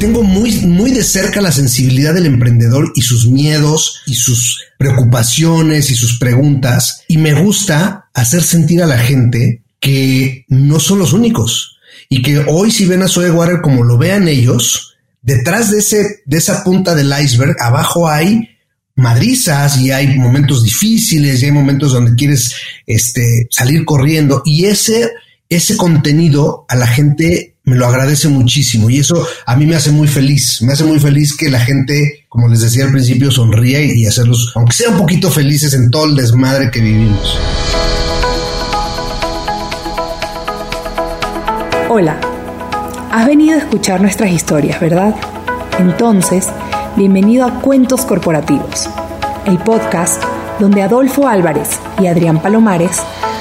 tengo muy, muy de cerca la sensibilidad del emprendedor y sus miedos y sus preocupaciones y sus preguntas. Y me gusta hacer sentir a la gente que no son los únicos y que hoy si ven a Zoe Water como lo vean ellos, detrás de ese, de esa punta del iceberg, abajo hay madrizas y hay momentos difíciles y hay momentos donde quieres este, salir corriendo y ese, ese contenido a la gente me lo agradece muchísimo y eso a mí me hace muy feliz, me hace muy feliz que la gente, como les decía al principio, sonríe y hacerlos, aunque sean un poquito felices en todo el desmadre que vivimos. Hola, has venido a escuchar nuestras historias, ¿verdad? Entonces, bienvenido a Cuentos Corporativos, el podcast donde Adolfo Álvarez y Adrián Palomares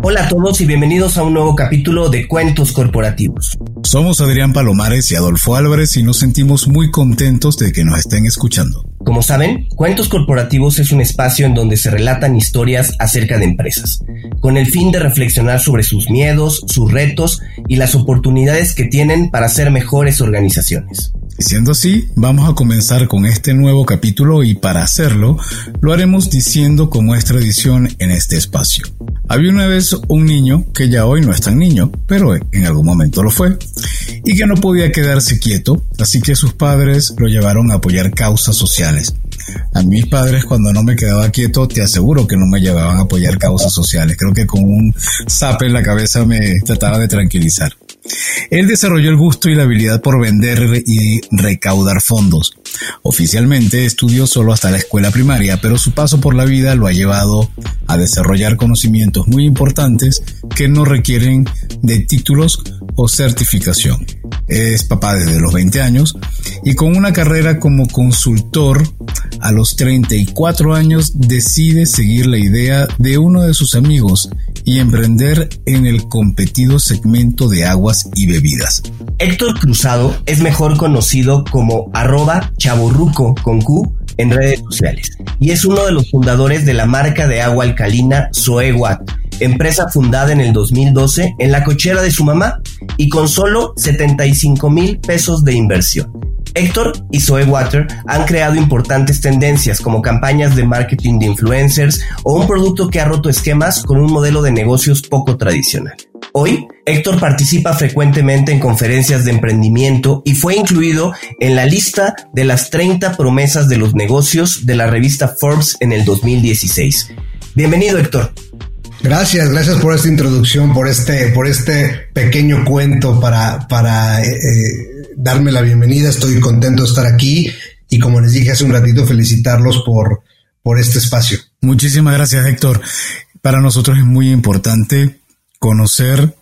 Hola a todos y bienvenidos a un nuevo capítulo de Cuentos Corporativos. Somos Adrián Palomares y Adolfo Álvarez y nos sentimos muy contentos de que nos estén escuchando. Como saben, Cuentos Corporativos es un espacio en donde se relatan historias acerca de empresas, con el fin de reflexionar sobre sus miedos, sus retos y las oportunidades que tienen para ser mejores organizaciones. Siendo así, vamos a comenzar con este nuevo capítulo y para hacerlo, lo haremos diciendo como es tradición en este espacio. Había una vez un niño que ya hoy no es tan niño, pero en algún momento lo fue, y que no podía quedarse quieto, así que sus padres lo llevaron a apoyar causas sociales. A mis padres cuando no me quedaba quieto, te aseguro que no me llevaban a apoyar causas sociales. Creo que con un zap en la cabeza me trataba de tranquilizar. Él desarrolló el gusto y la habilidad por vender y recaudar fondos. Oficialmente estudió solo hasta la escuela primaria, pero su paso por la vida lo ha llevado a desarrollar conocimientos muy importantes que no requieren de títulos o certificación. Es papá desde los 20 años y con una carrera como consultor a los 34 años decide seguir la idea de uno de sus amigos y emprender en el competido segmento de aguas y bebidas. Héctor Cruzado es mejor conocido como arroba chaburruco con Q en redes sociales y es uno de los fundadores de la marca de agua alcalina Soewatt, empresa fundada en el 2012 en la cochera de su mamá y con solo 75 mil pesos de inversión. Héctor y Zoe Water han creado importantes tendencias como campañas de marketing de influencers o un producto que ha roto esquemas con un modelo de negocios poco tradicional. Hoy, Héctor participa frecuentemente en conferencias de emprendimiento y fue incluido en la lista de las 30 promesas de los negocios de la revista Forbes en el 2016. Bienvenido, Héctor. Gracias, gracias por esta introducción, por este, por este pequeño cuento para, para eh, eh, darme la bienvenida. Estoy contento de estar aquí y como les dije hace un ratito, felicitarlos por, por este espacio. Muchísimas gracias, Héctor. Para nosotros es muy importante conocer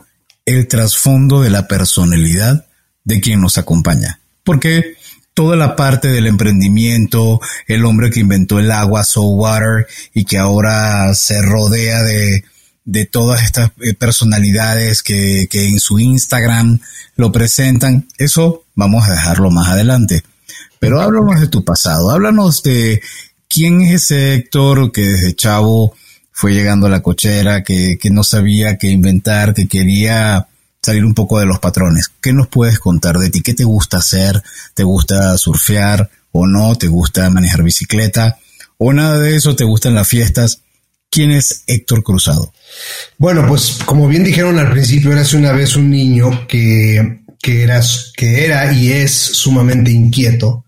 el trasfondo de la personalidad de quien nos acompaña, porque toda la parte del emprendimiento, el hombre que inventó el agua, Soul Water, y que ahora se rodea de, de todas estas eh, personalidades que, que en su Instagram lo presentan, eso vamos a dejarlo más adelante. Pero háblanos de tu pasado, háblanos de quién es ese Héctor que desde chavo fue llegando a la cochera, que, que no sabía qué inventar, que quería salir un poco de los patrones. ¿Qué nos puedes contar de ti? ¿Qué te gusta hacer? ¿Te gusta surfear o no? ¿Te gusta manejar bicicleta? ¿O nada de eso? ¿Te gustan las fiestas? ¿Quién es Héctor Cruzado? Bueno, pues como bien dijeron al principio, eras una vez un niño que, que, eras, que era y es sumamente inquieto,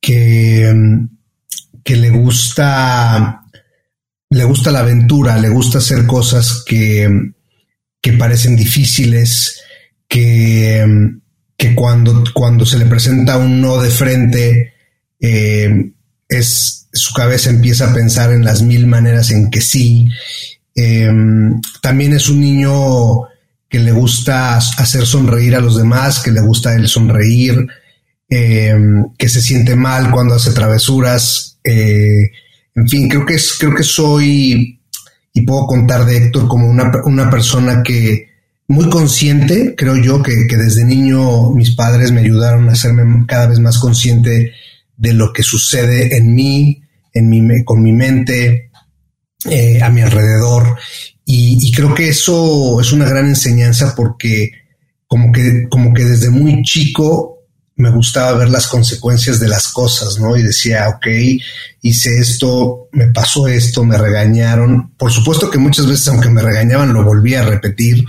que, que le gusta le gusta la aventura, le gusta hacer cosas que, que parecen difíciles, que, que cuando, cuando se le presenta un no de frente, eh, es, su cabeza empieza a pensar en las mil maneras en que sí. Eh, también es un niño que le gusta hacer sonreír a los demás, que le gusta el sonreír, em, que se siente mal cuando hace travesuras. Eh, en fin, creo que, creo que soy, y puedo contar de Héctor como una, una persona que muy consciente, creo yo, que, que, desde niño mis padres me ayudaron a hacerme cada vez más consciente de lo que sucede en mí, en mi, con mi mente, eh, a mi alrededor. Y, creo que eso es una gran enseñanza porque como que, como que desde muy chico me gustaba ver las consecuencias de las cosas, ¿no? Y decía, ok, hice esto, me pasó esto, me regañaron. Por supuesto que muchas veces, aunque me regañaban, lo volví a repetir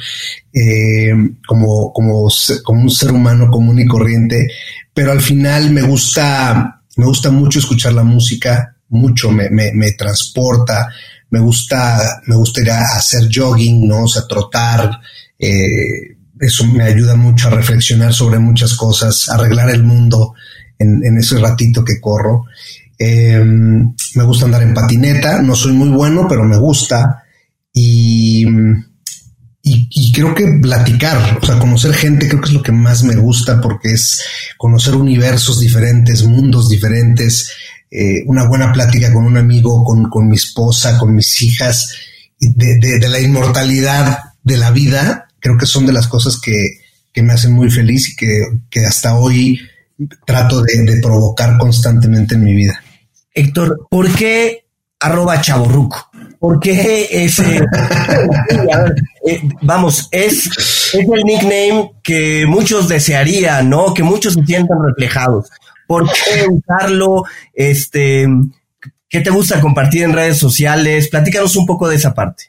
eh, como, como, como un ser humano común y corriente. Pero al final me gusta, me gusta mucho escuchar la música, mucho, me, me, me transporta, me gusta, me gusta ir a hacer jogging, ¿no? O sea, trotar, eh, eso me ayuda mucho a reflexionar sobre muchas cosas, arreglar el mundo en, ese ratito que corro. Em, me gusta andar en patineta, no soy muy bueno, pero me gusta. Y, y, creo que platicar, o sea, conocer gente, creo que es lo que más me gusta porque es conocer universos diferentes, mundos diferentes, eh, una buena plática con un amigo, con, mi esposa, con mis hijas, de, la inmortalidad de la vida, creo que son de las cosas que, me hacen muy feliz y que, hasta hoy trato de, provocar constantemente en mi vida. Héctor, ¿por qué arroba chaborruco? ¿Por qué ese? Eh, vamos, es, es el nickname que muchos desearían, ¿no? Que muchos se sientan reflejados. ¿Por qué usarlo? Este, ¿Qué te gusta compartir en redes sociales? Platícanos un poco de esa parte.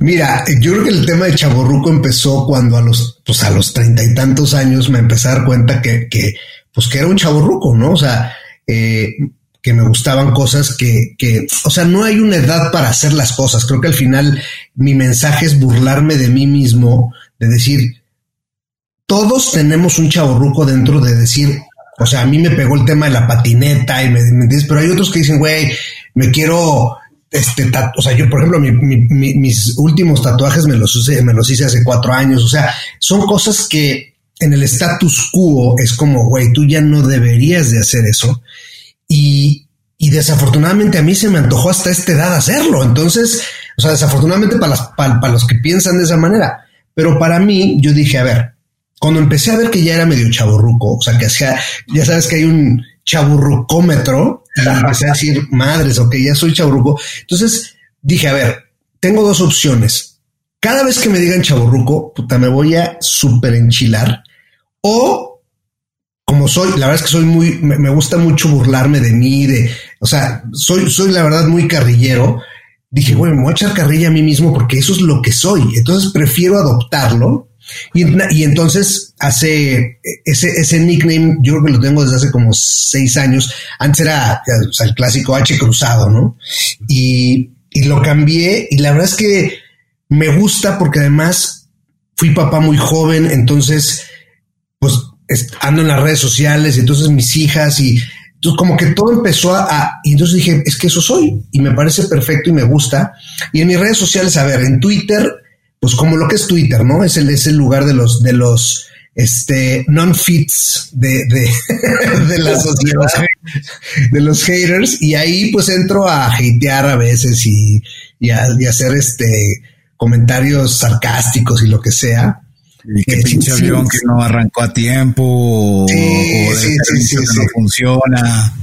Mira, yo creo que el tema de Chaborruco empezó cuando a los, pues a los treinta y tantos años me empecé a dar cuenta que, que, pues que era un chaborruco, ¿no? O sea, eh, que me gustaban cosas que, que, o sea, no hay una edad para hacer las cosas. Creo que al final mi mensaje es burlarme de mí mismo, de decir, todos tenemos un chaborruco dentro de decir, o sea, a mí me pegó el tema de la patineta y me, dices, pero hay otros que dicen, güey, me quiero, este, o sea, yo, por ejemplo, mis últimos tatuajes me los, hice hace cuatro años. O sea, son cosas que en el status quo es como, güey, tú ya no deberías de hacer eso. Y, y desafortunadamente a mí se me antojó hasta esta edad hacerlo. Entonces, o sea, desafortunadamente para, las, para los que piensan de esa manera. Pero para mí, yo dije, a ver, cuando empecé a ver que ya era medio chaburruco, o sea, que hacía, ya sabes que hay un chaburrucómetro, y empecé a decir, madres, ok, ya soy chaburruco. Entonces dije, a ver, tengo dos opciones. Cada vez que me digan chaburruco, puta, me voy a súper enchilar. O como soy, la verdad es que soy muy, me, gusta mucho burlarme de mí, de, o sea, soy, soy la verdad muy carrillero. Dije, bueno, me voy a echar carrilla a mí mismo porque eso es lo que soy. Entonces prefiero adoptarlo y, entonces hace ese, ese nickname, yo creo que lo tengo desde hace como seis años. Antes era el clásico H cruzado, ¿no? Y, y lo cambié y la verdad es que me gusta porque además fui papá muy joven, entonces pues ando en las redes sociales y entonces mis hijas y entonces como que todo empezó a, y entonces dije, es que eso soy y me parece perfecto y me gusta. Y en mis redes sociales, a ver, en Twitter pues como lo que es Twitter, ¿no? Es el, es el lugar de los, de los, este, non-fits de, de, de la sociedad, de los haters, y ahí pues entro a hatear a veces y, y, a, hacer este comentarios sarcásticos y lo que sea. Y que pinche avión que no arrancó a tiempo o, de que no funciona.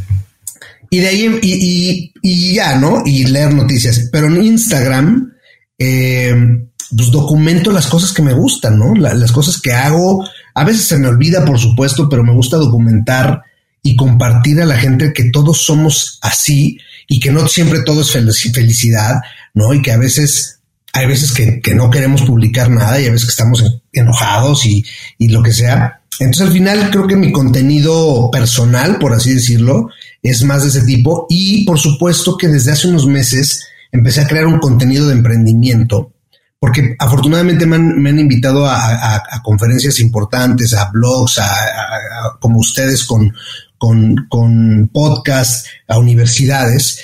Y de ahí, y, y, y, ya, ¿no? Y leer noticias. Pero en Instagram, eh, pues documento las cosas que me gustan, ¿no? las cosas que hago. A veces se me olvida, por supuesto, pero me gusta documentar y compartir a la gente que todos somos así y que no siempre todo es felicidad, ¿no? Y que a veces hay veces que, no queremos publicar nada y a veces que estamos enojados y, y lo que sea. Entonces al final creo que mi contenido personal, por así decirlo, es más de ese tipo y por supuesto que desde hace unos meses empecé a crear un contenido de emprendimiento porque afortunadamente me han, invitado a, conferencias importantes, a blogs, a, como ustedes con, con, con podcasts, a universidades,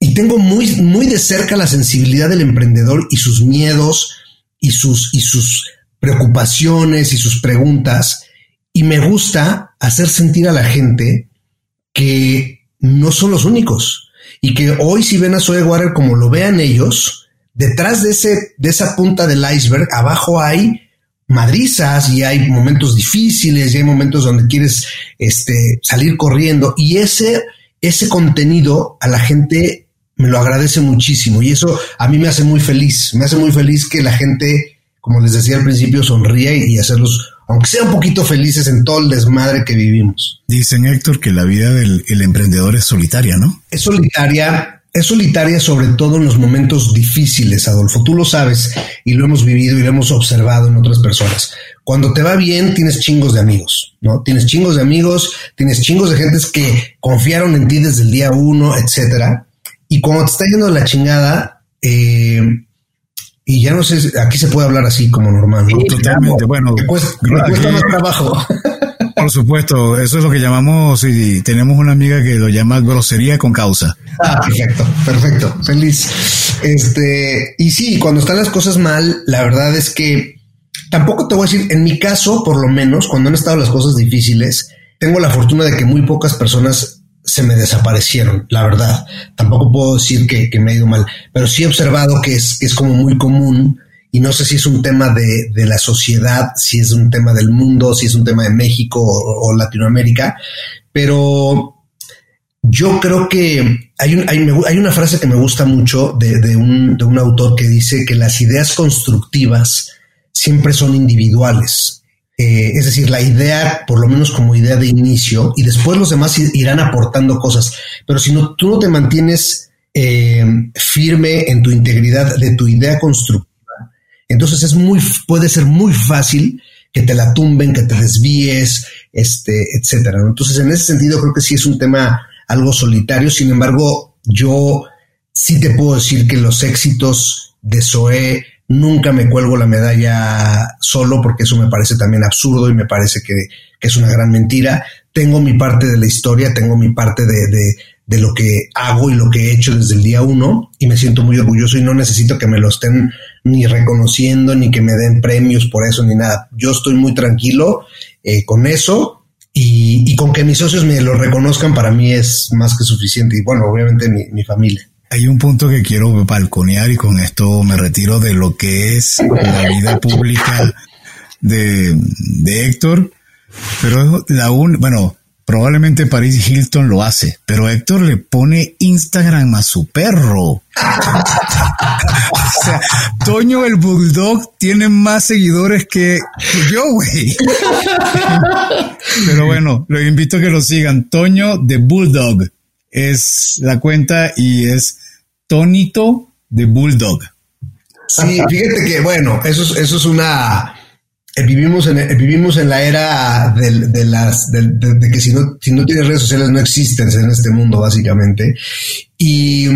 y tengo muy, muy de cerca la sensibilidad del emprendedor y sus miedos y sus, y sus preocupaciones y sus preguntas. y me gusta hacer sentir a la gente que no son los únicos y que hoy si ven a Zoe Water como lo vean ellos, detrás de ese de esa punta del iceberg abajo hay madrizas y hay momentos difíciles y hay momentos donde quieres este, salir corriendo y ese, ese contenido a la gente me lo agradece muchísimo y eso a mí me hace muy feliz, me hace muy feliz que la gente, como les decía al principio, sonríe y hacerlos, aunque sea un poquito felices en todo el desmadre que vivimos. Dicen Héctor que la vida del emprendedor es solitaria, ¿no? Es solitaria, es solitaria sobre todo en los momentos difíciles, Adolfo. Tú lo sabes y lo hemos vivido y lo hemos observado en otras personas. Cuando te va bien, tienes chingos de amigos, ¿no? Tienes chingos de amigos, tienes chingos de gentes que confiaron en ti desde el día uno, etcétera. Y cuando te está yendo la chingada, eh, y ya no sé, aquí se puede hablar así como normal. ¿no? Totalmente, bueno. Me cuesta, me cuesta más trabajo. Por supuesto, eso es lo que llamamos, y tenemos una amiga que lo llama grosería con causa. Ah, perfecto, perfecto, feliz. Este, y sí, cuando están las cosas mal, la verdad es que tampoco te voy a decir, en mi caso, por lo menos, cuando han estado las cosas difíciles, tengo la fortuna de que muy pocas personas se me desaparecieron, la verdad. Tampoco puedo decir que, que me ha ido mal, pero sí he observado que es, que es como muy común y no sé si es un tema de, de, la sociedad, si es un tema del mundo, si es un tema de México o, Latinoamérica, pero yo creo que hay, hay, una frase que me gusta mucho de, de, un, de un autor que dice que las ideas constructivas siempre son individuales. Eh, es decir, la idea, por lo menos como idea de inicio, y después los demás irán aportando cosas. Pero si no, tú no te mantienes eh, firme en tu integridad de tu idea constructiva, entonces es muy, puede ser muy fácil que te la tumben, que te desvíes, este, etcétera. Entonces, en ese sentido, creo que sí es un tema algo solitario. Sin embargo, yo sí te puedo decir que los éxitos de Zoé nunca me cuelgo la medalla solo, porque eso me parece también absurdo y me parece que, que es una gran mentira. Tengo mi parte de la historia, tengo mi parte de, de, de lo que hago y lo que he hecho desde el día uno y me siento muy orgulloso y no necesito que me lo estén ni reconociendo ni que me den premios por eso ni nada. Yo estoy muy tranquilo eh, con eso y, con que mis socios me lo reconozcan para mí es más que suficiente y bueno, obviamente mi, mi familia. Hay un punto que quiero balconear y con esto me retiro de lo que es la vida pública de, de Héctor, pero la un, bueno, Probablemente Paris Hilton lo hace, pero Héctor le pone Instagram a su perro. o sea, Toño el Bulldog tiene más seguidores que, que yo, güey. pero bueno, lo invito a que lo sigan. Toño de Bulldog es la cuenta y es Tonito de Bulldog. Sí, fíjate que, bueno, eso es, eso es una eh, vivimos en, eh, vivimos en la era de, de las de, de, que si no, si no tienes redes sociales no existen en este mundo, básicamente. Y,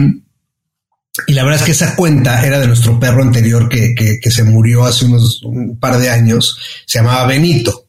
y la verdad es que esa cuenta era de nuestro perro anterior que, que, que se murió hace unos un par de años. Se llamaba Benito.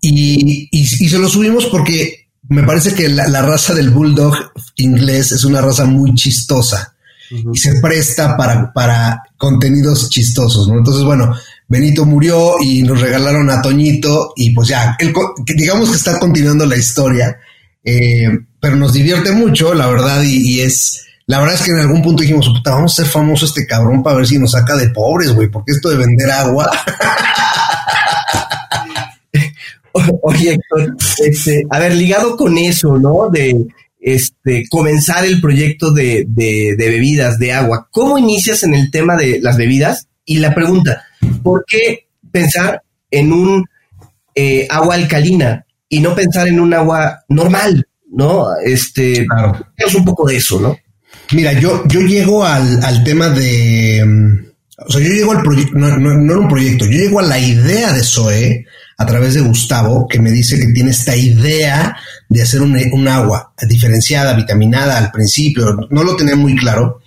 Y, y, y se lo subimos porque me parece que la, la, raza del bulldog inglés es una raza muy chistosa uh -huh. y se presta para, para contenidos chistosos, ¿no? Entonces, bueno, Benito murió y nos regalaron a Toñito y pues ya, él, digamos que está continuando la historia, eh, pero nos divierte mucho, la verdad, y, es, la verdad es que en algún punto dijimos, puta, vamos a ser famoso este cabrón para ver si nos saca de pobres, güey, porque esto de vender agua. Oye, este, a ver, ligado con eso, ¿no? De este, comenzar el proyecto de, de bebidas, de agua, ¿cómo inicias en el tema de las bebidas? Y la pregunta, ¿por qué pensar en un eh, agua alcalina y no pensar en un agua normal? ¿No? Este, claro. es un poco de eso, ¿no? Mira, yo, yo llego al, al tema de. O sea, yo llego al proyecto, no, no, no, era un proyecto, yo llego a la idea de Zoe a través de Gustavo, que me dice que tiene esta idea de hacer un, agua diferenciada, vitaminada al principio, no lo tenía muy claro.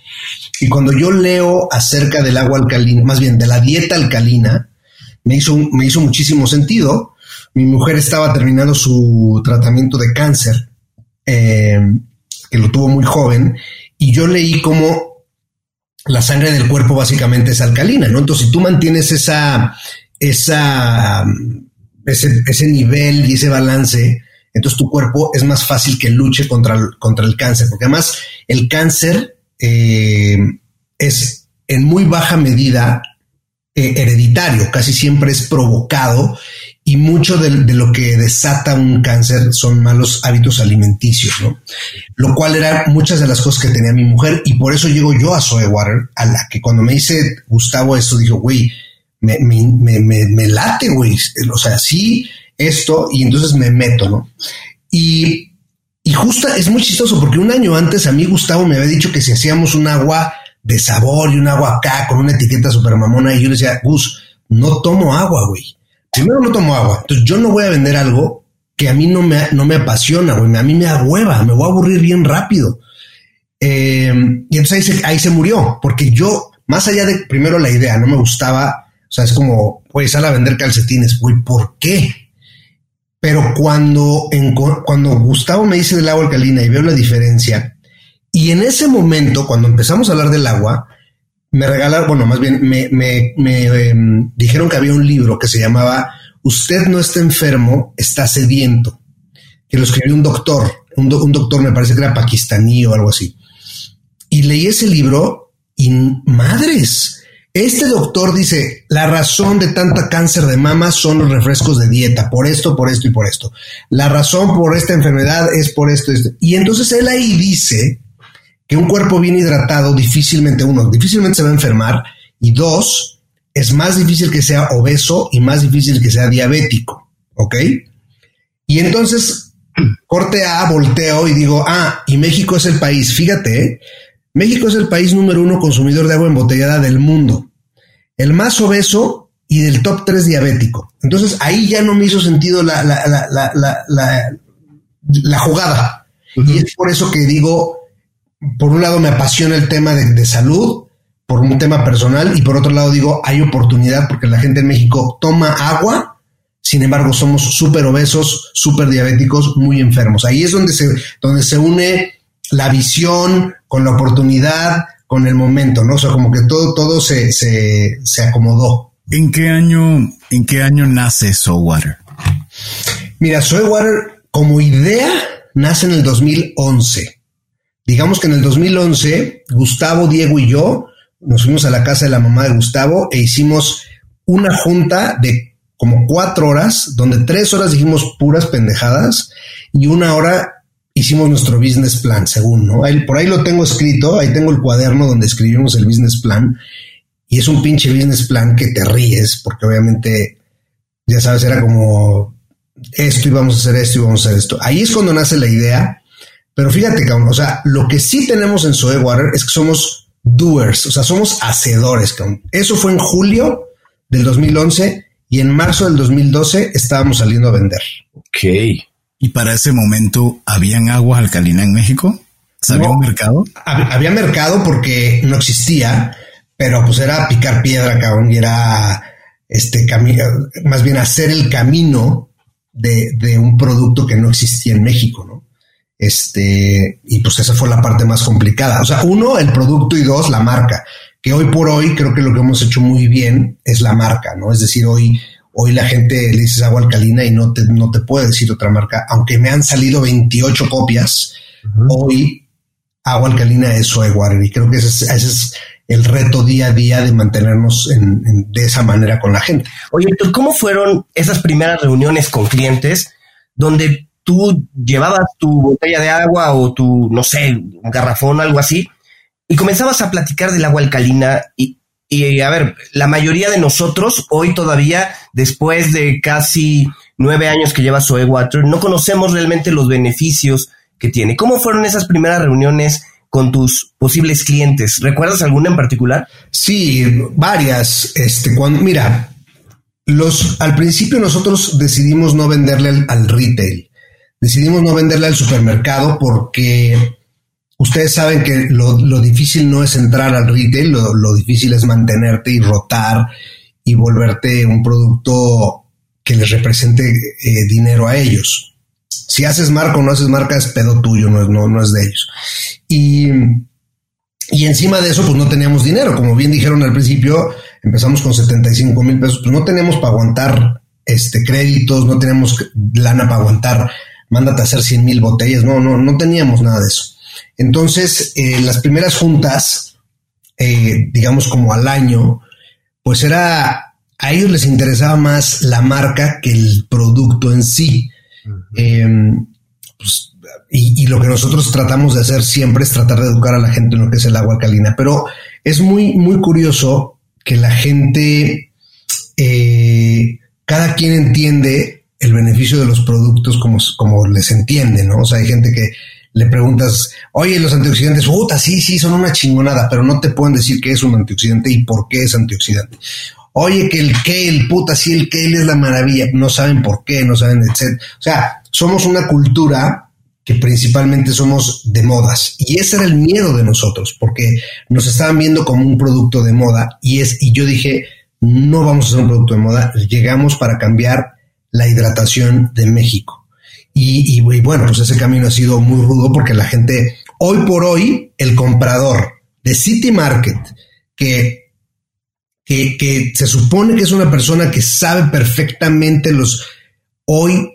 Y cuando yo leo acerca del agua alcalina, más bien de la dieta alcalina, me hizo, me hizo muchísimo sentido. Mi mujer estaba terminando su tratamiento de cáncer, eh, que lo tuvo muy joven, y yo leí cómo la sangre del cuerpo básicamente es alcalina, ¿no? Entonces, si tú mantienes esa, esa ese, ese nivel y ese balance, entonces tu cuerpo es más fácil que luche contra el, contra el cáncer, porque además el cáncer eh, es en muy baja medida eh, hereditario, casi siempre es provocado y mucho de, lo que desata un cáncer son malos hábitos alimenticios, ¿no? Lo cual era muchas de las cosas que tenía mi mujer y por eso llego yo a Water, a la que cuando me dice Gustavo esto, dijo, güey, me, late, güey, o sea, sí, esto, y entonces me meto, ¿no? Y, y es muy chistoso porque un año antes a mí Gustavo me había dicho que si hacíamos un agua de sabor y un agua acá con una etiqueta super mamona y yo le decía, Gus, no tomo agua, güey primero no tomo agua. Entonces yo no voy a vender algo que a mí no me, no me apasiona, güey. A mí me hueva, me voy a aburrir bien rápido. Eh, y entonces ahí se, murió, porque yo, más allá de primero la idea, no me gustaba, o sea, es como, güey, sal a vender calcetines, güey, ¿por qué? Pero cuando, cuando Gustavo me dice del agua alcalina y veo la diferencia, y en ese momento, cuando empezamos a hablar del agua, me regalaron, bueno, más bien me, me, em, dijeron que había un libro que se llamaba Usted no está enfermo, está sediento, que lo escribió un doctor, un, un doctor me parece que era pakistaní o algo así. Y leí ese libro y madres, este doctor dice, la razón de tanta cáncer de mama son los refrescos de dieta, por esto, por esto y por esto. La razón por esta enfermedad es por esto. esto. Y entonces él ahí dice que un cuerpo bien hidratado difícilmente, uno, difícilmente se va a enfermar y dos, es más difícil que sea obeso y más difícil que sea diabético, ¿ok? Y entonces, corte A, volteo y digo, ah, y México es el país, fíjate, ¿eh? México es el país número uno consumidor de agua embotellada del mundo, el más obeso y del top 3 diabético. Entonces ahí ya no me hizo sentido la, la, la, la jugada. Y es por eso que digo, por un lado me apasiona el tema de, salud, por un tema personal, y por otro lado digo, hay oportunidad porque la gente en México toma agua, sin embargo somos súper obesos, súper diabéticos, muy enfermos. Ahí es donde se, donde se une la visión con la oportunidad, con el momento, ¿no? O sea, como que todo, todo se, se, se acomodó. ¿En qué año, en qué año nace Water? Mira, Water como idea nace en el 2011. Digamos que en el 2011, Gustavo, Diego y yo nos fuimos a la casa de la mamá de Gustavo e hicimos una junta de como cuatro horas, donde tres horas dijimos puras pendejadas y una hora hicimos nuestro business plan, según, ¿no? por ahí lo tengo escrito, ahí tengo el cuaderno donde escribimos el business plan y es un pinche business plan que te ríes, porque obviamente, ya sabes, era como esto y vamos a hacer esto y vamos a hacer esto. Ahí es cuando nace la idea pero fíjate, cabrón, o sea, lo que sí tenemos en Water es que somos doers, o sea, somos hacedores. Eso fue en julio del 2011 y en marzo del 2012 estábamos saliendo a vender. Ok. ¿Y para ese momento habían aguas alcalinas en México? ¿Había un mercado? Había mercado porque no existía, pero pues era picar piedra, cabrón, y era este camino, más bien hacer el camino de, de un producto que no existía en México, ¿no? Este, y pues esa fue la parte más complicada. O sea, uno, el producto y dos, la marca. Que hoy por hoy creo que lo que hemos hecho muy bien es la marca, ¿no? Es decir, hoy, hoy la gente le dices agua alcalina y no te, no te puede decir otra marca. Aunque me han salido 28 copias, hoy agua alcalina es Soy Y creo que ese es, ese es el reto día a día de mantenernos de esa manera con la gente. Oye, ¿cómo fueron esas primeras reuniones con clientes donde tú llevabas tu botella de agua o tu, no sé, un garrafón, algo así, y comenzabas a platicar del agua alcalina y, y a ver, la mayoría de nosotros hoy todavía, después de casi nueve años que lleva Soe Water, no conocemos realmente los beneficios que tiene. ¿Cómo fueron esas primeras reuniones con tus posibles clientes? ¿Recuerdas alguna en particular? Sí, varias. Este, cuando, mira, los, al principio nosotros decidimos no venderle al retail decidimos no venderla al supermercado porque ustedes saben que lo, difícil no es entrar al retail, lo, difícil es mantenerte y rotar y volverte un producto que les represente eh, dinero a ellos. Si haces marca o no haces marca es pedo tuyo, no es, no, no es de ellos. Y, y encima de eso, pues no teníamos dinero. Como bien dijeron al principio, empezamos con 75 mil pesos, pues no teníamos para aguantar este, créditos, no teníamos lana para aguantar, mándate a hacer 100 mil botellas, no, no, no teníamos nada de eso. Entonces, eh, las primeras juntas, eh, digamos como al año, pues era, a ellos les interesaba más la marca que el producto en sí. Em, pues, y, lo que nosotros tratamos de hacer siempre es tratar de educar a la gente en lo que es el agua alcalina. Pero es muy, muy curioso que la gente, eh, cada quien entiende el beneficio de los productos como, como les entiende, ¿no? O sea, hay gente que le preguntas, oye, los antioxidantes, puta, sí, sí, son una chingonada, pero no te pueden decir qué es un antioxidante y por qué es antioxidante. Oye, que el kale, puta, sí, el kale es la maravilla, no saben por qué, no saben, etc. O sea, somos una cultura que principalmente somos de modas. Y ese era el miedo de nosotros, porque nos estaban viendo como un producto de moda. Y es, y yo dije, no vamos a ser un producto de moda, llegamos para cambiar la hidratación de México. Y, bueno, pues ese camino ha sido muy rudo porque la gente, hoy por hoy, el comprador de City Market, que, que, se supone que es una persona que sabe perfectamente los, hoy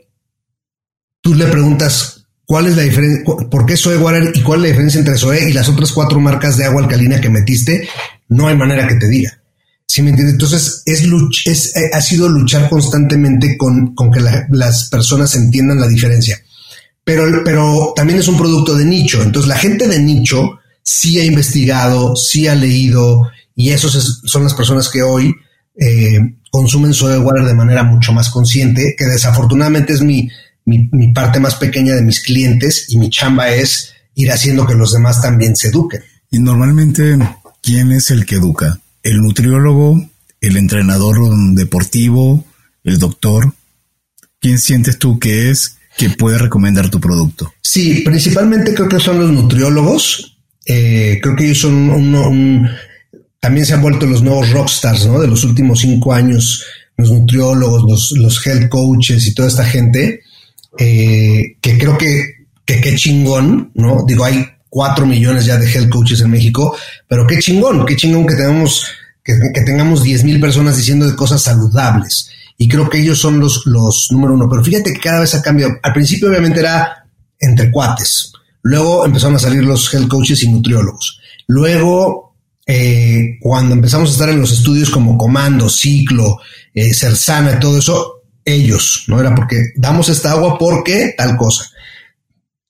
tú le preguntas cuál es la diferencia, por qué Soe Water y cuál es la diferencia entre Soe y las otras cuatro marcas de agua alcalina que metiste, no hay manera que te diga. ¿Sí me entiendes? Entonces, es, es eh, ha sido luchar constantemente con, que las personas entiendan la diferencia. Pero, pero también es un producto de nicho. Entonces, la gente de nicho sí ha investigado, sí ha leído, y esos son las personas que hoy eh, consumen soda water de manera mucho más consciente, que desafortunadamente es mi, mi parte más pequeña de mis clientes, y mi chamba es ir haciendo que los demás también se eduquen. Y normalmente, ¿quién es el que educa? El nutriólogo, el entrenador deportivo, el doctor. ¿Quién sientes tú que es que puede recomendar tu producto? Sí, principalmente creo que son los nutriólogos. Eh, creo que ellos son un, también se han vuelto los nuevos rockstars, ¿no? De los últimos cinco años, los nutriólogos, los, los health coaches y toda esta gente, eh, que creo que, que qué chingón, ¿no? Digo, hay cuatro millones ya de health coaches en México, pero qué chingón, qué chingón que tengamos, que, tengamos 10 mil personas diciendo de cosas saludables. Y creo que ellos son los, los número uno. Pero fíjate que cada vez ha cambiado. Al principio obviamente era entre cuates. Luego empezaron a salir los health coaches y nutriólogos. Luego, eh, cuando empezamos a estar en los estudios como Comando, Ciclo, eh, Cersana, todo eso, ellos, ¿no? Era porque damos esta agua porque tal cosa.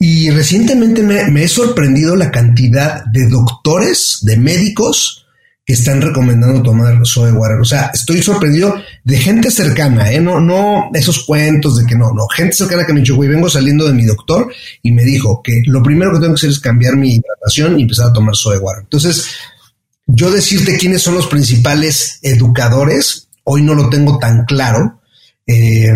Y recientemente me, he sorprendido la cantidad de doctores, de médicos que están recomendando tomar soy water. O sea, estoy sorprendido de gente cercana, ¿eh? No, no esos cuentos de que no, no, gente cercana que me dicho, güey, vengo saliendo de mi doctor y me dijo que lo primero que tengo que hacer es cambiar mi hidratación y empezar a tomar soy water. Entonces, yo decirte quiénes son los principales educadores, hoy no lo tengo tan claro. Eh,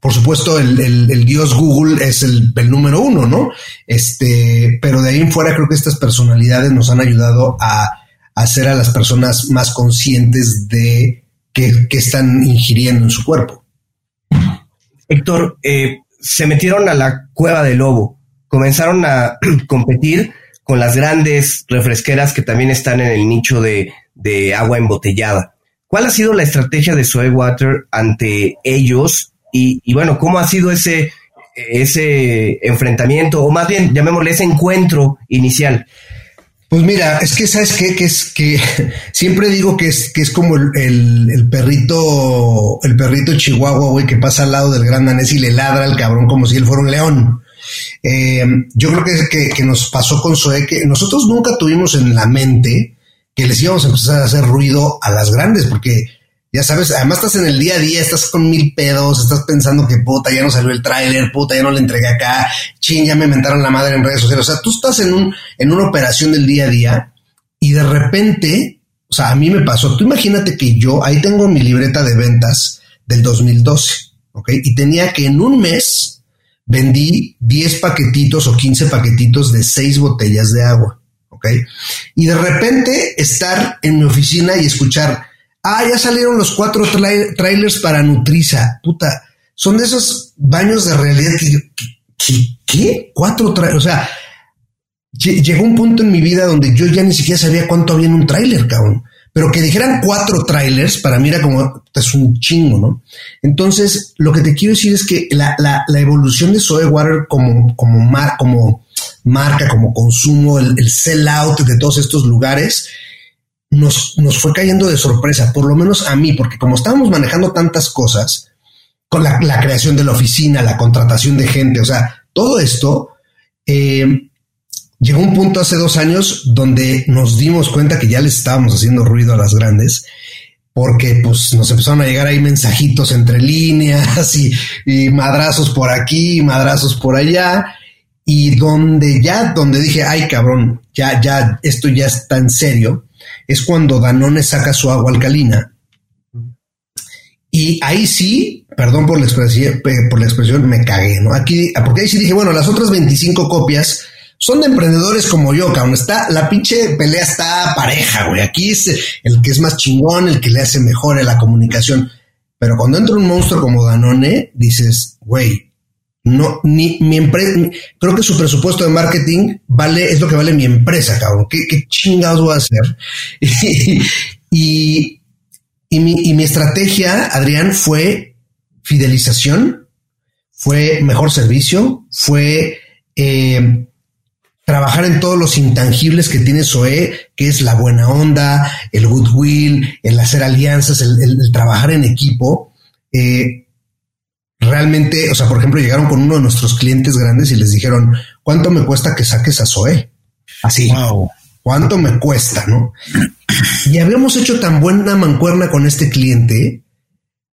por supuesto, el, dios Google es el, número uno, ¿no? Este, pero de ahí en fuera creo que estas personalidades nos han ayudado a, hacer a las personas más conscientes de qué, están ingiriendo en su cuerpo. Héctor, eh, se metieron a la cueva del lobo, comenzaron a competir con las grandes refresqueras que también están en el nicho de, de agua embotellada. ¿Cuál ha sido la estrategia de Soy Water ante ellos y, bueno, ¿cómo ha sido ese, ese enfrentamiento, o más bien, llamémosle ese encuentro inicial? Pues mira, es que sabes qué? que es que siempre digo que es que es como el, perrito, el perrito chihuahua, güey, que pasa al lado del gran danés y le ladra al cabrón como si él fuera un león. Eh, yo creo que, que, que nos pasó con Zoe que nosotros nunca tuvimos en la mente que les íbamos a empezar a hacer ruido a las grandes, porque ya sabes, además estás en el día a día, estás con mil pedos, estás pensando que puta, ya no salió el tráiler, puta, ya no le entregué acá, ching, ya me mentaron la madre en redes sociales. O sea, tú estás en un, en una operación del día a día y de repente, o sea, a mí me pasó, tú imagínate que yo, ahí tengo mi libreta de ventas del 2012, ¿ok? Y tenía que en un mes vendí 10 paquetitos o 15 paquetitos de 6 botellas de agua, ¿ok? Y de repente estar en mi oficina y escuchar, Ah, ya salieron los cuatro trailers para Nutriza. Puta, son de esos baños de realidad que, ¿qué? Cuatro trailers. O sea, llegó un punto en mi vida donde yo ya ni siquiera sabía cuánto había en un trailer, cabrón. pero que dijeran cuatro trailers para mí era como es un chingo, ¿no? Entonces, lo que te quiero decir es que la, la, evolución de Soe Water como, como, mar, como marca, como consumo, el, el sell out de todos estos lugares, nos, nos fue cayendo de sorpresa, por lo menos a mí, porque como estábamos manejando tantas cosas, con la, creación de la oficina, la contratación de gente, o sea, todo esto, eh, llegó un punto hace dos años donde nos dimos cuenta que ya les estábamos haciendo ruido a las grandes porque pues nos empezaron a llegar ahí mensajitos entre líneas y, y madrazos por aquí, madrazos por allá y donde ya, donde dije, ay cabrón, ya, ya, esto ya está en serio, es cuando Danone saca su agua alcalina. Y ahí sí, perdón por la expresión, por la expresión, me cagué, ¿no? Aquí, porque ahí sí dije, bueno, las otras 25 copias son de emprendedores como yo, cabrón. Está, la pinche pelea está pareja, güey. Aquí es el que es más chingón, el que le hace mejor en la comunicación. Pero cuando entra un monstruo como Danone, dices, güey, no, ni mi empresa, creo que su presupuesto de marketing vale, es lo que vale mi empresa, cabrón. ¿Qué, qué chingados voy a hacer? y, y, mi, y mi estrategia, Adrián, fue fidelización, fue mejor servicio, fue eh, trabajar en todos los intangibles que tiene SOE, que es la buena onda, el goodwill, el hacer alianzas, el, trabajar en equipo. Eh, realmente, o sea, por ejemplo, llegaron con uno de nuestros clientes grandes y les dijeron, ¿cuánto me cuesta que saques a Zoe? Así. Wow. ¿Cuánto me cuesta? ¿No? Y habíamos hecho tan buena mancuerna con este cliente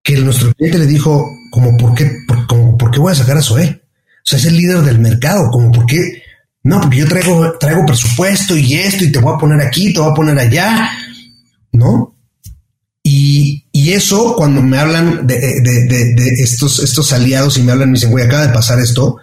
que nuestro cliente le dijo, como, ¿por qué, por, como, ¿por qué voy a sacar a Zoe? O sea, es el líder del mercado, como, ¿por qué? No, porque yo traigo, traigo presupuesto y esto y te voy a poner aquí, te voy a poner allá, ¿no? Y, y eso, cuando me hablan de, de, de, de, estos, estos aliados y me hablan, me dicen, güey, acaba de pasar esto,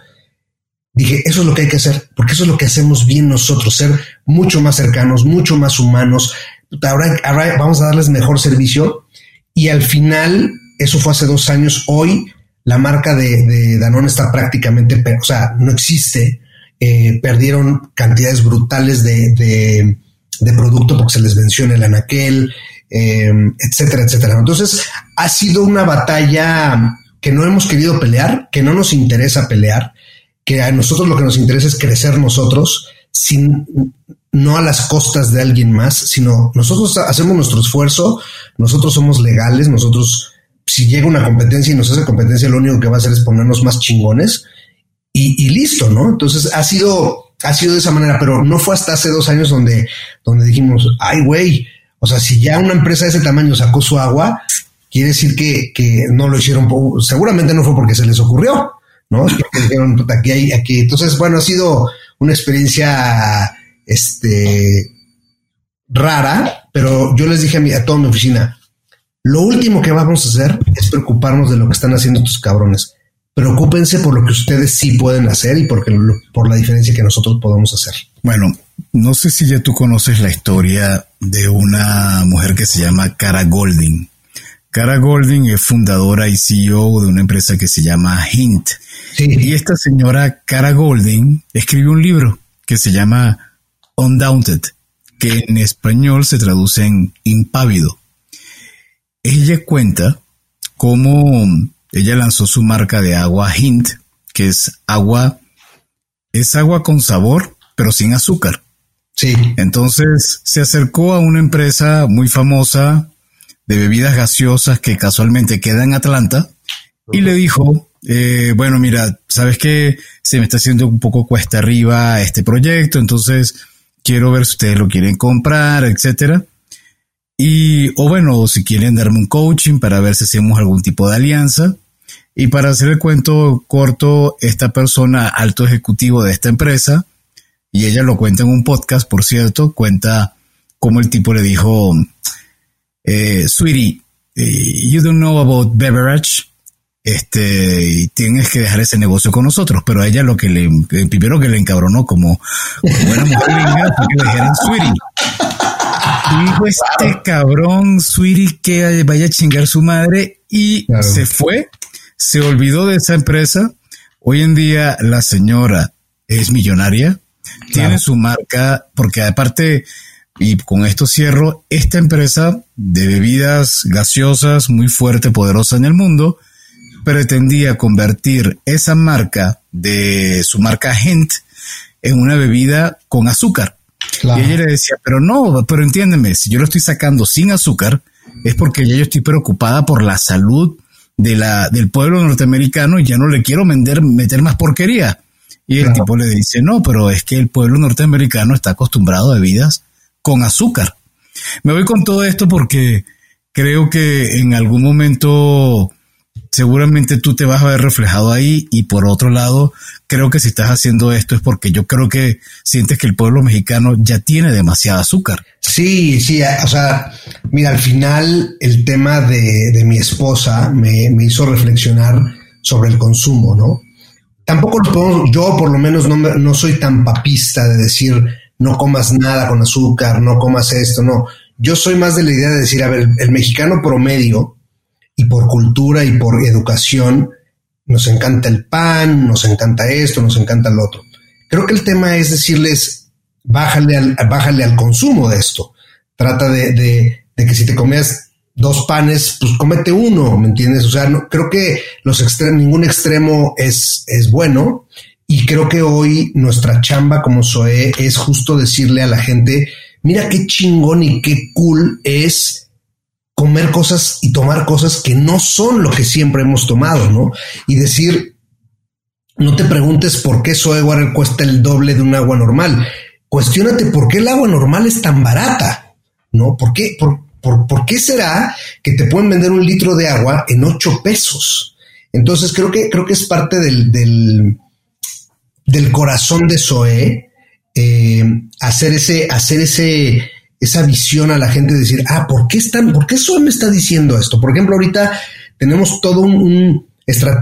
dije, eso es lo que hay que hacer, porque eso es lo que hacemos bien nosotros, ser mucho más cercanos, mucho más humanos. Ahora, ahora vamos a darles mejor servicio. Y al final, eso fue hace dos años. Hoy, la marca de, de Danone está prácticamente, o sea, no existe. Eh, perdieron cantidades brutales de, de, producto porque se les venció en el anaquel, eh, etcétera, etcétera. Entonces, ha sido una batalla que no hemos querido pelear, que no nos interesa pelear, que a nosotros lo que nos interesa es crecer nosotros, sin, no a las costas de alguien más, sino nosotros hacemos nuestro esfuerzo, nosotros somos legales, nosotros, si llega una competencia y nos hace competencia, lo único que va a hacer es ponernos más chingones y, y listo, ¿no? Entonces ha sido, ha sido de esa manera, pero no fue hasta hace dos años donde, donde dijimos, ay, güey, o sea, si ya una empresa de ese tamaño sacó su agua, quiere decir que, que no lo hicieron, seguramente no fue porque se les ocurrió, ¿no? Dijeron, aquí hay, aquí. Entonces, bueno, ha sido una experiencia, este, rara, pero yo les dije a, mi, a toda mi oficina, lo último que vamos a hacer es preocuparnos de lo que están haciendo estos cabrones. Preocúpense por lo que ustedes sí pueden hacer y porque, por la diferencia que nosotros podemos hacer. Bueno, no sé si ya tú conoces la historia de una mujer que se llama Cara Golding. Cara Golding es fundadora y CEO de una empresa que se llama Hint. Sí. Y esta señora Cara Golding escribió un libro que se llama Undaunted, que en español se traduce en impávido. Ella cuenta cómo ella lanzó su marca de agua Hint, que es agua, es agua con sabor, pero sin azúcar. Sí. Entonces se acercó a una empresa muy famosa de bebidas gaseosas que casualmente queda en Atlanta y le dijo, eh, bueno, mira, sabes que se me está haciendo un poco cuesta arriba este proyecto, entonces quiero ver si ustedes lo quieren comprar, etcétera. Y, o bueno, si quieren darme un coaching para ver si hacemos algún tipo de alianza. Y para hacer el cuento corto, esta persona, alto ejecutivo de esta empresa, y ella lo cuenta en un podcast, por cierto, cuenta cómo el tipo le dijo, eh, sweetie, eh, you don't know about beverage, este, y tienes que dejar ese negocio con nosotros, pero a ella lo que le, primero que le encabronó como, como buena mujer fue que le dijeran sweetie. Y dijo este cabrón, sweetie, que vaya a chingar su madre, y claro. se fue, se olvidó de esa empresa. Hoy en día la señora es millonaria, claro. tiene su marca, porque aparte y con esto cierro, esta empresa de bebidas gaseosas muy fuerte, poderosa en el mundo, pretendía convertir esa marca de su marca Gent en una bebida con azúcar. Y ella le decía, pero no, pero entiéndeme, si yo lo estoy sacando sin azúcar, es porque ya yo estoy preocupada por la salud de la, del pueblo norteamericano y ya no le quiero vender, meter más porquería. Y el tipo le dice, no, pero es que el pueblo norteamericano está acostumbrado a bebidas con azúcar. Me voy con todo esto porque creo que en algún momento seguramente tú te vas a ver reflejado ahí y por otro lado, creo que si estás haciendo esto es porque yo creo que sientes que el pueblo mexicano ya tiene demasiada azúcar. Sí, sí, o sea, mira, al final el tema de, mi esposa me, hizo reflexionar sobre el consumo, ¿no? Tampoco lo podemos, yo por lo menos no, no soy tan papista de decir no comas nada con azúcar, no comas esto, no. Yo soy más de la idea de decir, a ver, el mexicano promedio, y por cultura y por educación nos encanta el pan, nos encanta esto, nos encanta lo otro. Creo que el tema es decirles, bájale al, bájale al consumo de esto. Trata de, que si te comías dos panes, pues comete uno, ¿me entiendes? O sea, no, creo que los ningún extremo es, es bueno. Y creo que hoy nuestra chamba como SOE es justo decirle a la gente, mira qué chingón y qué cool es comer cosas y tomar cosas que no son lo que siempre hemos tomado, ¿no? Y decir, no te preguntes por qué soy water cuesta el doble de un agua normal. Cuestiónate por qué el agua normal es tan barata, ¿no? ¿Por qué, por, qué será que te pueden vender un litro de agua en ocho pesos? Entonces creo que, creo que es parte del, del, del corazón de Zoe eh, hacer ese, hacer ese, esa visión a la gente de decir, ah, ¿por qué están, por qué Zoe me está diciendo esto? Por ejemplo, ahorita tenemos todo un,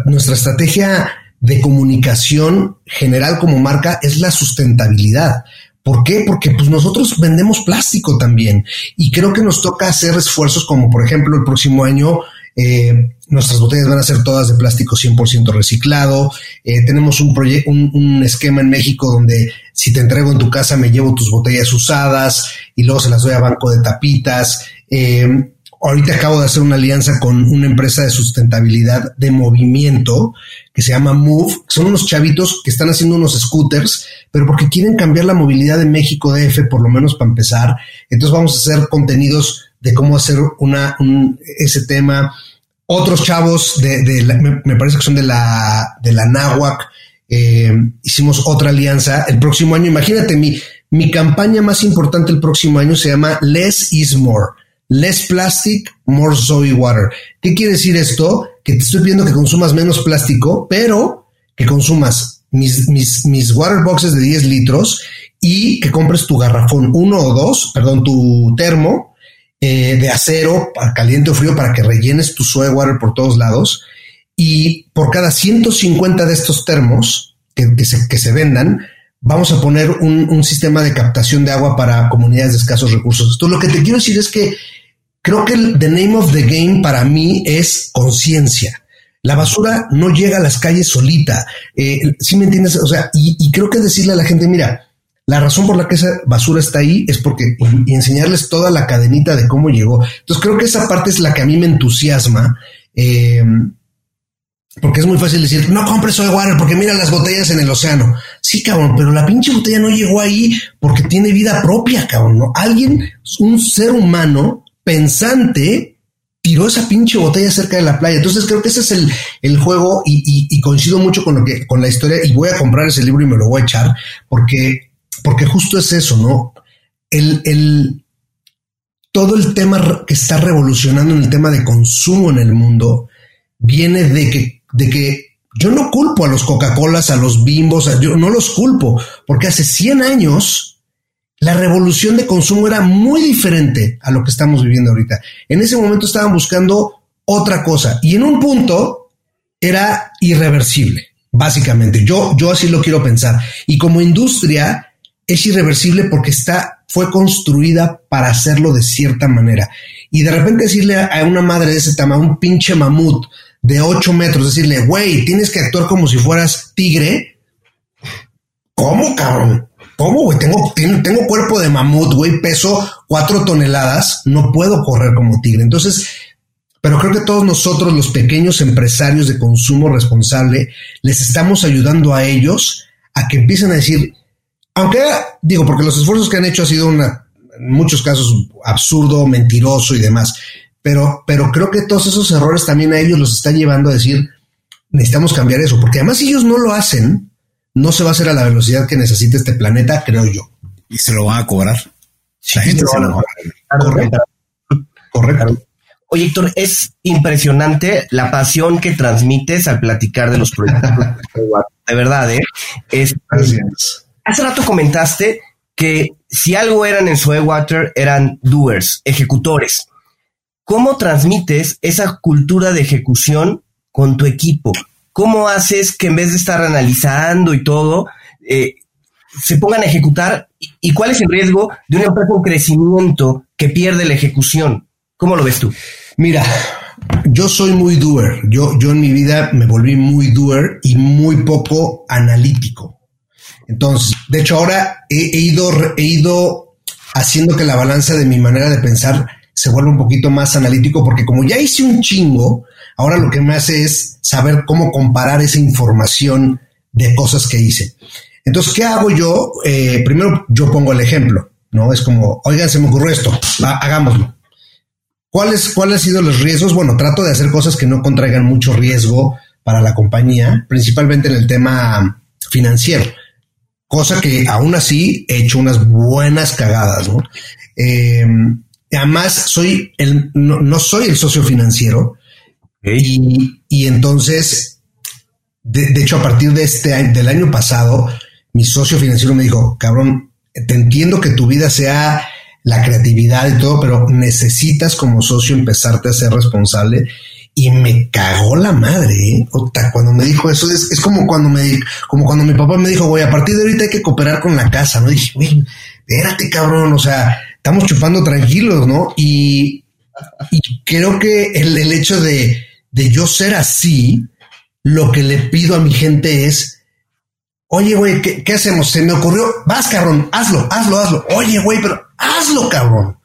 nuestra estrategia de comunicación general como marca es la sustentabilidad. ¿Por qué? Porque pues nosotros vendemos plástico también y creo que nos toca hacer esfuerzos como por ejemplo el próximo año eh, nuestras botellas van a ser todas de plástico 100% reciclado. Eh, tenemos un, un, un, esquema en México donde si te entrego en tu casa me llevo tus botellas usadas y luego se las doy a banco de tapitas. Eh, ahorita acabo de hacer una alianza con una empresa de sustentabilidad de movimiento que se llama Move. Son unos chavitos que están haciendo unos scooters, pero porque quieren cambiar la movilidad de México DF, por lo menos para empezar. Entonces vamos a hacer contenidos de cómo hacer una, ese tema. Otros chavos de, me, parece que son de la, de la NAWAC, eh, hicimos otra alianza el próximo año. Imagínate, mi, mi campaña más importante el próximo año se llama Less is More. Less plastic, more soy water. ¿Qué quiere decir esto? Que te estoy pidiendo que consumas menos plástico, pero que consumas mis, mis, mis water boxes de 10 litros y que compres tu garrafón uno o dos, perdón, tu termo eh, de acero, caliente o frío, para que rellenes tu soy water por todos lados. Y por cada 150 de estos termos que, se, vendan, vamos a poner un, sistema de captación de agua para comunidades de escasos recursos. Entonces, lo que te quiero decir es que creo que el the name of the game para mí es conciencia. La basura no llega a las calles solita. Eh, ¿Sí me entiendes? O sea, y creo que decirle a la gente, mira, la razón por la que esa basura está ahí es porque y enseñarles toda la cadenita de cómo llegó. Entonces creo que esa parte es la que a mí me entusiasma. Eh, porque es muy fácil decir, no compres soy water porque mira las botellas en el océano. Sí, cabrón, pero la pinche botella no llegó ahí porque tiene vida propia, cabrón. ¿no? Alguien, un ser humano pensante, tiró esa pinche botella cerca de la playa. Entonces creo que ese es el, juego y, y, coincido mucho con lo que, con la historia y voy a comprar ese libro y me lo voy a echar porque porque justo es eso, ¿no? El, el, todo el tema que está revolucionando en el tema de consumo en el mundo viene de que, de que yo no culpo a los Coca-Colas, a los bimbos, yo no los culpo, porque hace 100 años la revolución de consumo era muy diferente a lo que estamos viviendo ahorita. En ese momento estaban buscando otra cosa y en un punto era irreversible, básicamente. Yo, yo así lo quiero pensar. Y como industria, es irreversible porque está, fue construida para hacerlo de cierta manera. Y de repente decirle a una madre de ese tamaño, un pinche mamut de 8 metros, decirle, güey, tienes que actuar como si fueras tigre. ¿Cómo, cabrón? ¿Cómo, güey? Tengo, tengo cuerpo de mamut, güey, peso cuatro toneladas, no puedo correr como tigre. Entonces, pero creo que todos nosotros, los pequeños empresarios de consumo responsable, les estamos ayudando a ellos a que empiecen a decir, aunque digo, porque los esfuerzos que han hecho ha sido en muchos casos absurdo, mentiroso y demás, pero, pero creo que todos esos errores también a ellos los están llevando a decir, necesitamos cambiar eso, porque además ellos no lo hacen, no se va a hacer a la velocidad que necesita este planeta, creo yo. Y se lo van a cobrar. La gente se lo va a cobrar. Correcto. Oye, Héctor, es impresionante la pasión que transmites al platicar de los proyectos. de verdad, ¿eh? Es, hace rato comentaste que si algo eran en Water eran doers, ejecutores. ¿Cómo transmites esa cultura de ejecución con tu equipo? ¿Cómo haces que en vez de estar analizando y todo, eh, se pongan a ejecutar? ¿Y cuál es el riesgo de una empresa en crecimiento que pierde la ejecución? ¿Cómo lo ves tú? Mira, yo soy muy doer. Yo, yo en mi vida me volví muy doer y muy poco analítico. Entonces, de hecho, ahora he, ido, he ido haciendo que la balanza de mi manera de pensar se vuelva un poquito más analítico, porque como ya hice un chingo, ahora lo que me hace es saber cómo comparar esa información de cosas que hice. Entonces, ¿qué hago yo? Eh, primero, yo pongo el ejemplo, ¿no? Es como, oigan, se me ocurrió esto, hagámoslo. ¿Cuáles cuál han sido los riesgos? Bueno, trato de hacer cosas que no contraigan mucho riesgo para la compañía, principalmente en el tema financiero, cosa que aún así he hecho unas buenas cagadas, ¿no? Eh, además, soy el, no, soy el socio financiero y, y, entonces, de, de, hecho, a partir de este año, del año pasado, mi socio financiero me dijo, cabrón, te entiendo que tu vida sea la creatividad y todo, pero necesitas como socio empezarte a ser responsable y me cagó la madre. ¿eh? cuando me dijo eso, es, como cuando me como cuando mi papá me dijo, güey, a partir de ahorita hay que cooperar con la casa, ¿no? dije, güey, espérate, cabrón, o sea, estamos chupando tranquilos, ¿no? Y, creo que el, hecho de, de yo ser así, lo que le pido a mi gente es Oye, güey, ¿qué, hacemos? Se me ocurrió, vas, cabrón, hazlo, hazlo, hazlo. Oye, güey, pero hazlo, cabrón.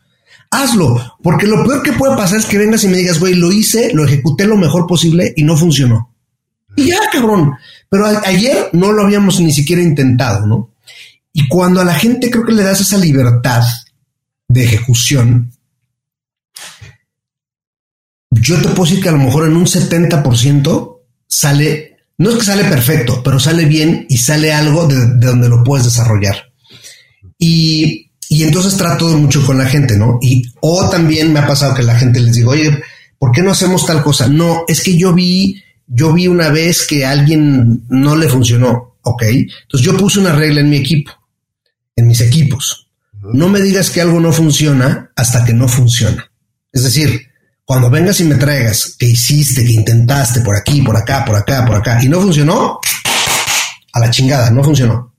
Hazlo, porque lo peor que puede pasar es que vengas y me digas, güey, lo hice, lo ejecuté lo mejor posible y no funcionó. Y ya, cabrón. Pero ayer no lo habíamos ni siquiera intentado, ¿no? Y cuando a la gente creo que le das esa libertad de ejecución, yo te puedo decir que a lo mejor en un 70% sale no es que sale perfecto, pero sale bien y sale algo de, donde lo puedes desarrollar. Y, y, entonces trato mucho con la gente, ¿no? Y o también me ha pasado que la gente les digo, oye, ¿por qué no hacemos tal cosa? No, es que yo vi, yo vi una vez que a alguien no le funcionó, ¿ok? Entonces yo puse una regla en mi equipo, en mis equipos. No me digas que algo no funciona hasta que no funciona. Es decir, cuando vengas y me traigas que hiciste, que intentaste por aquí, por acá, por acá, por acá, y no funcionó, a la chingada, no funcionó.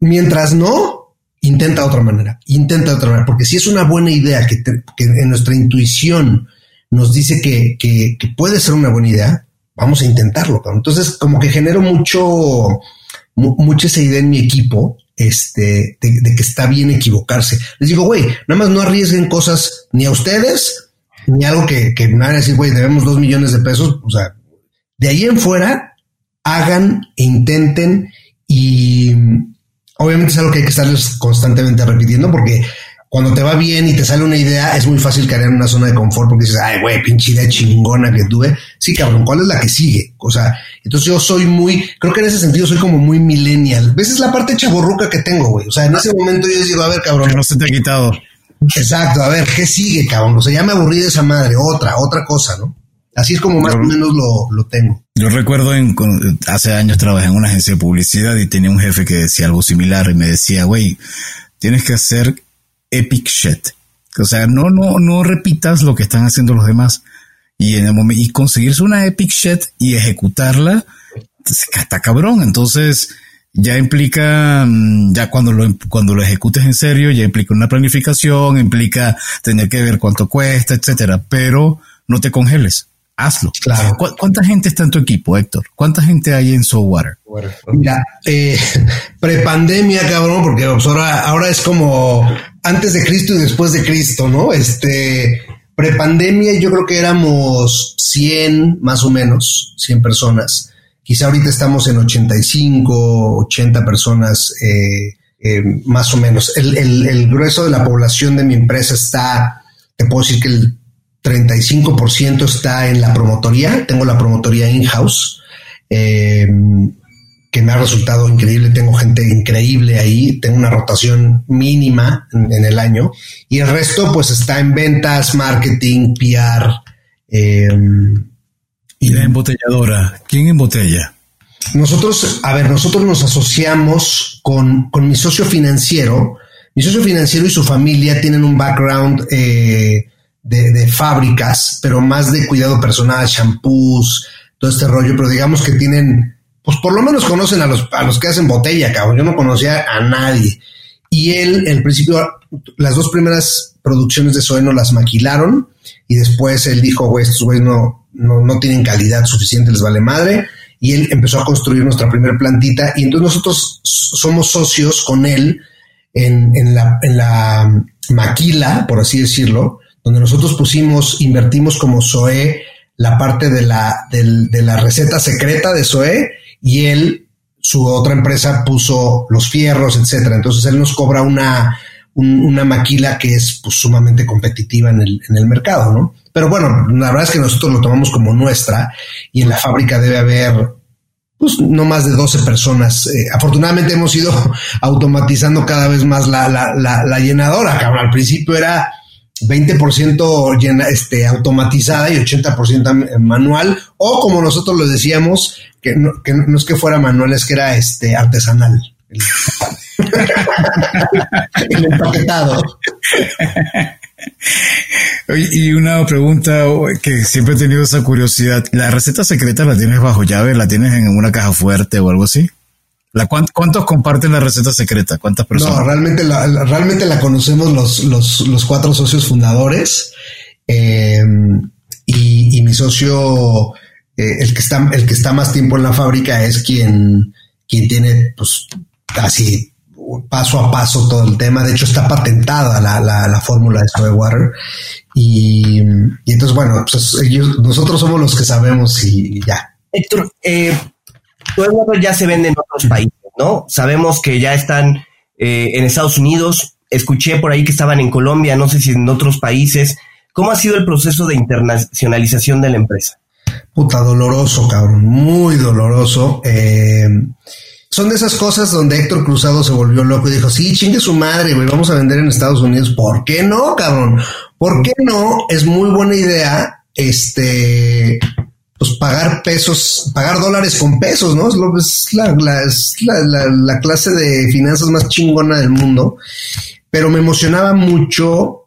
Mientras no, intenta de otra manera, intenta de otra manera, porque si es una buena idea que, en nuestra intuición nos dice que, puede ser una buena idea, vamos a intentarlo. Entonces, como que genero mucho, mucha esa idea en mi equipo, este, de, que está bien equivocarse. Les digo, güey, nada más no arriesguen cosas ni a ustedes ni algo que, que me van a decir, güey, debemos dos millones de pesos. O sea, de ahí en fuera, hagan e intenten y obviamente es algo que hay que estarles constantemente repitiendo porque cuando te va bien y te sale una idea, es muy fácil caer en una zona de confort porque dices, ay, güey, pinche idea chingona que tuve. Sí, cabrón, ¿cuál es la que sigue? O sea, entonces yo soy muy, creo que en ese sentido soy como muy millennial. ¿Ves? Es la parte chaborruca que tengo, güey. O sea, en ese momento yo digo, a ver, cabrón. no se te ha quitado. Exacto, a ver, ¿qué sigue, cabrón? O sea, ya me aburrí de esa madre, otra, otra cosa, ¿no? Así es como más o menos lo, tengo. Yo recuerdo en, hace años trabajé en una agencia de publicidad y tenía un jefe que decía algo similar y me decía, güey, tienes que hacer epic shit. O sea, no, no, no repitas lo que están haciendo los demás. Y en el momento, y conseguirse una epic shit y ejecutarla, está cabrón. Entonces, ya implica, mm, ya cuando lo, cuando lo ejecutes en serio, ya implica una planificación, implica tener que ver cuánto cuesta, etcétera, pero no te congeles. hazlo. Claro. ¿Cuánta gente está en tu equipo, Héctor? ¿Cuánta gente hay en Softwater? Mira, eh, prepandemia, cabrón, porque pues, ahora, ahora es como antes de Cristo y después de Cristo, ¿no? Este, prepandemia yo creo que éramos 100 más o menos, 100 personas. Quizá ahorita estamos en 85, 80 personas, eh, eh, más o menos. El, grueso de la población de mi empresa está, te puedo decir que el 35% está en la promotoría, tengo la promotoría in-house, eh, que me ha resultado increíble, tengo gente increíble ahí, tengo una rotación mínima en, el año, y el resto pues está en ventas, marketing, PR. Eh, y la embotelladora, ¿quién embotella? Nosotros, a ver, nosotros nos asociamos con, con mi socio financiero. Mi socio financiero y su familia tienen un background eh, de, fábricas, pero más de cuidado personal, shampoos, todo este rollo, pero digamos que tienen, pues por lo menos conocen a los, a los que hacen botella, cabrón. Yo no conocía a nadie. Y él, en principio, las dos primeras producciones de Zoe no las maquilaron y después él dijo, güey, estos güeyes no, no, no tienen calidad suficiente, les vale madre. Y él empezó a construir nuestra primera plantita y entonces nosotros somos socios con él en, en, la, en la maquila, por así decirlo, donde nosotros pusimos, invertimos como SOE la parte de la, de la receta secreta de SOE y él, su otra empresa, puso los fierros, etcétera. Entonces él nos cobra una, una maquila que es pues, sumamente competitiva en el, en el mercado, ¿no? Pero bueno, la verdad es que nosotros lo tomamos como nuestra y en la fábrica debe haber pues no más de 12 personas. Eh, afortunadamente hemos ido automatizando cada vez más la, la, la, la llenadora, cabrón. Al principio era 20% llena, este, automatizada y 80% manual, o como nosotros lo decíamos, que no, que no es que fuera manual, es que era este, artesanal. El, el empaquetado. Y una pregunta que siempre he tenido esa curiosidad, ¿la receta secreta la tienes bajo llave? ¿La tienes en una caja fuerte o algo así? ¿Cuántos comparten la receta secreta? ¿Cuántas personas? No, realmente la, realmente la conocemos los, los, cuatro socios fundadores em, y, mi socio, eh, el, que está, el que está más tiempo en la fábrica es quien, quien tiene pues casi paso a paso todo el tema. De hecho, está patentada la, la, fórmula de Soy Water. Y, entonces, bueno, pues nosotros somos los que sabemos y ya. Héctor, eh, ya se vende en otros países, ¿no? Sabemos que ya están eh, en Estados Unidos. Escuché por ahí que estaban en Colombia, no sé si en otros países. ¿Cómo ha sido el proceso de internacionalización de la empresa? Puta, doloroso, cabrón, muy doloroso. Eh, son de esas cosas donde Héctor Cruzado se volvió loco y dijo, sí, chingue su madre, güey, vamos a vender en Estados Unidos. ¿Por qué no, cabrón? ¿Por qué no? Es muy buena idea, este, pues pagar pesos, pagar dólares con pesos, ¿no? Es, la, la, clase de finanzas más chingona del mundo. Pero me emocionaba mucho,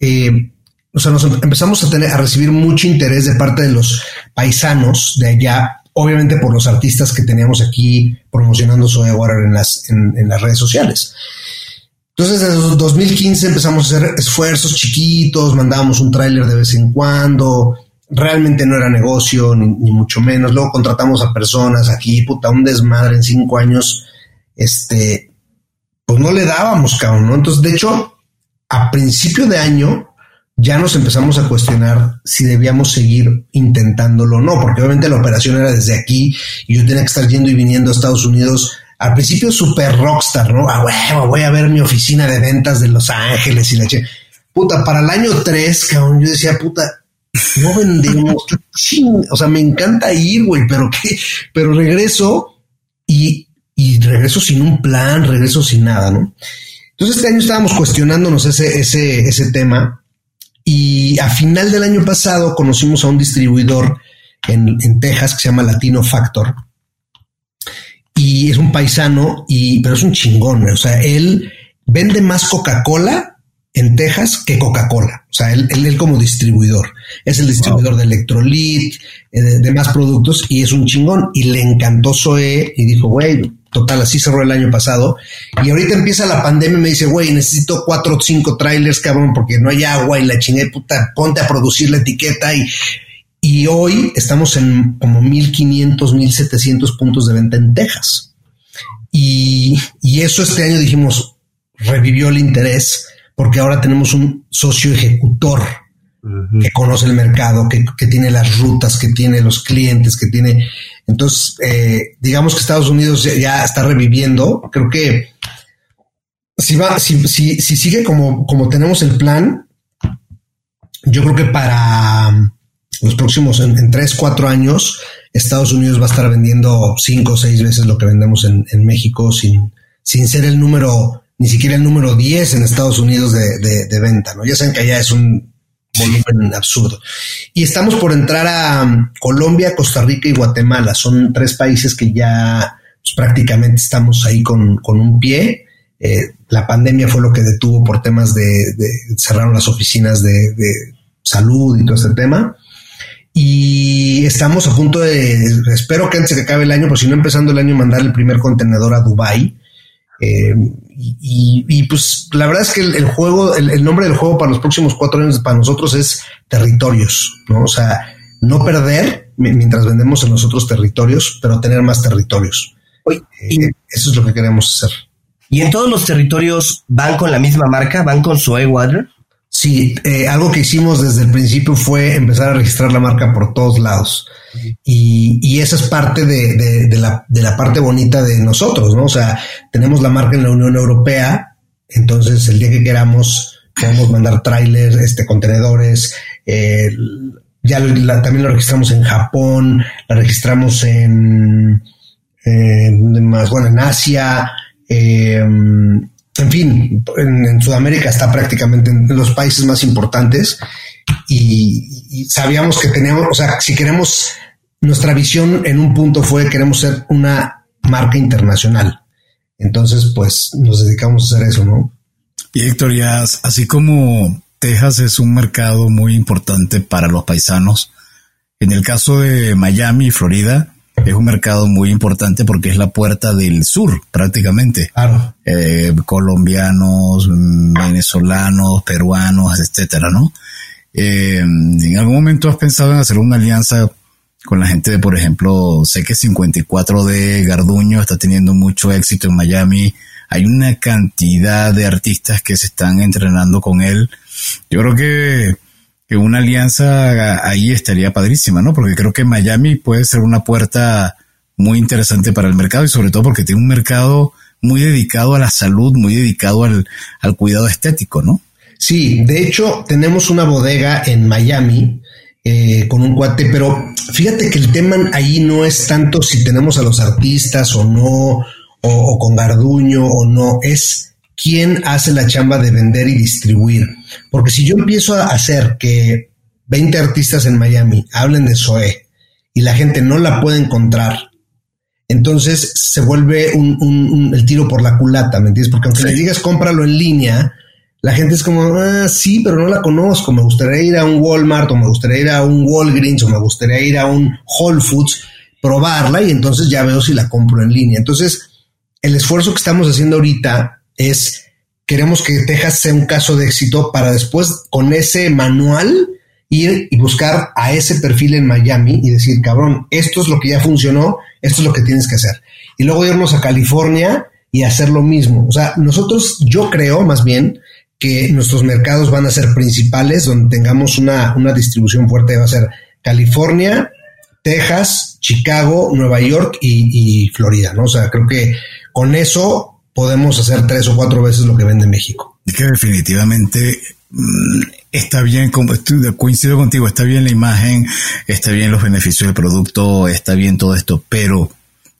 eh, o sea, nos empezamos a tener, a recibir mucho interés de parte de los paisanos de allá, obviamente por los artistas que teníamos aquí promocionando Soy Water en las, en, las redes sociales. Entonces, desde 2015 empezamos a hacer esfuerzos chiquitos, mandábamos un tráiler de vez en cuando, realmente no era negocio, ni, mucho menos. Luego contratamos a personas aquí, puta, un desmadre en cinco años, este, pues no le dábamos, cabrón, ¿no? Entonces, de hecho, a principio de año ya nos empezamos a cuestionar si debíamos seguir intentándolo o no, porque obviamente la operación era desde aquí y yo tenía que estar yendo y viniendo a Estados Unidos. Al principio super rockstar, ¿no? Ah, bueno, voy a ver mi oficina de ventas de Los Ángeles y la che. Puta, para el año 3, cabrón, yo decía, puta, no vendemos. o sea, me encanta ir, güey, pero qué, pero regreso y, y regreso sin un plan, regreso sin nada, ¿no? Entonces este año estábamos cuestionándonos ese, ese, ese tema y a final del año pasado conocimos a un distribuidor en, en Texas que se llama Latino Factor y es un paisano y pero es un chingón, o sea, él vende más Coca-Cola en Texas que Coca-Cola. O sea, él, él, como distribuidor. Es el distribuidor de Electrolit, eh, de, más productos y es un chingón. Y le encantó Zoe y dijo, güey, total, así cerró el año pasado. Y ahorita empieza la pandemia y me dice, güey, necesito cuatro o cinco trailers, cabrón, porque no hay agua y la chingada puta, ponte a producir la etiqueta y... y hoy estamos en como 1500, 1700 puntos de venta en Texas. Y, y eso este año dijimos, revivió el interés porque ahora tenemos un socio ejecutor que conoce el mercado, que, tiene las rutas, que tiene los clientes, que tiene... Entonces, eh, digamos que Estados Unidos ya, está reviviendo. Creo que si va, si, si, si sigue como, como tenemos el plan, yo creo que para los próximos, en, tres, cuatro años, Estados Unidos va a estar vendiendo cinco o seis veces lo que vendemos en, México sin, sin ser el número, ni siquiera el número 10 en Estados Unidos de, de, venta, ¿no? Ya saben que allá es un volumen absurdo. Y estamos por entrar a um, Colombia, Costa Rica y Guatemala. Son tres países que ya pues, prácticamente estamos ahí con, con un pie. Eh, la pandemia fue lo que detuvo por temas de, de cerraron las oficinas de, de salud y todo este tema y estamos a punto de, espero que antes de que acabe el año, pues si no empezando el año, mandar el primer contenedor a Dubai. Eh, y, pues la verdad es que el, juego, el, nombre del juego para los próximos cuatro años para nosotros es territorios, ¿no? O sea, no perder mientras vendemos en los otros territorios, pero tener más territorios. Eh, eso es lo que queremos hacer. ¿Y en todos los territorios van con la misma marca? ¿Van con Soe Water? Sí, eh, algo que hicimos desde el principio fue empezar a registrar la marca por todos lados. Y, y esa es parte de, de, la, de la parte bonita de nosotros, ¿no? O sea, tenemos la marca en la Unión Europea, entonces el día que queramos podemos mandar trailers, este, contenedores, eh, ya también lo registramos en Japón, la registramos en, en más, bueno, en Asia, eh, en fin, en, Sudamérica está prácticamente en los países más importantes y, sabíamos que teníamos, o sea, si queremos, nuestra visión en un punto fue queremos ser una marca internacional. Entonces, pues nos dedicamos a hacer eso, ¿no? Y Héctor, ya así como Texas es un mercado muy importante para los paisanos, en el caso de Miami y Florida, es un mercado muy importante porque es la puerta del sur, prácticamente. Claro. Eh, colombianos, mm, venezolanos, peruanos, etcétera, ¿no? Eh, ¿En algún momento has pensado en hacer una alianza con la gente de, por ejemplo, sé que 54 de Garduño está teniendo mucho éxito en Miami? Hay una cantidad de artistas que se están entrenando con él. Yo creo que que una alianza ahí estaría padrísima, ¿no? Porque creo que Miami puede ser una puerta muy interesante para el mercado y sobre todo porque tiene un mercado muy dedicado a la salud, muy dedicado al, cuidado estético, ¿no? Sí, de hecho tenemos una bodega en Miami eh, con un cuate, pero fíjate que el tema ahí no es tanto si tenemos a los artistas o no, o, o con Garduño o no, es quién hace la chamba de vender y distribuir. Porque si yo empiezo a hacer que 20 artistas en Miami hablen de Zoe y la gente no la puede encontrar, entonces se vuelve un, el tiro por la culata, ¿me entiendes? Porque aunque le digas cómpralo en línea, la gente es como, ah, sí, pero no la conozco, me gustaría ir a un Walmart o me gustaría ir a un Walgreens o me gustaría ir a un Whole Foods, probarla y entonces ya veo si la compro en línea. Entonces, el esfuerzo que estamos haciendo ahorita es queremos que Texas sea un caso de éxito para después con ese manual ir y buscar a ese perfil en Miami y decir, cabrón, esto es lo que ya funcionó, esto es lo que tienes que hacer. Y luego irnos a California y hacer lo mismo. O sea, nosotros, yo creo más bien que nuestros mercados van a ser principales, donde tengamos una, una distribución fuerte, va a ser California, Texas, Chicago, Nueva York y, y Florida, ¿no? O sea, creo que con eso podemos hacer tres o cuatro veces lo que vende México. Es que definitivamente mm, está bien, coincido contigo, está bien la imagen, está bien los beneficios del producto, está bien todo esto, pero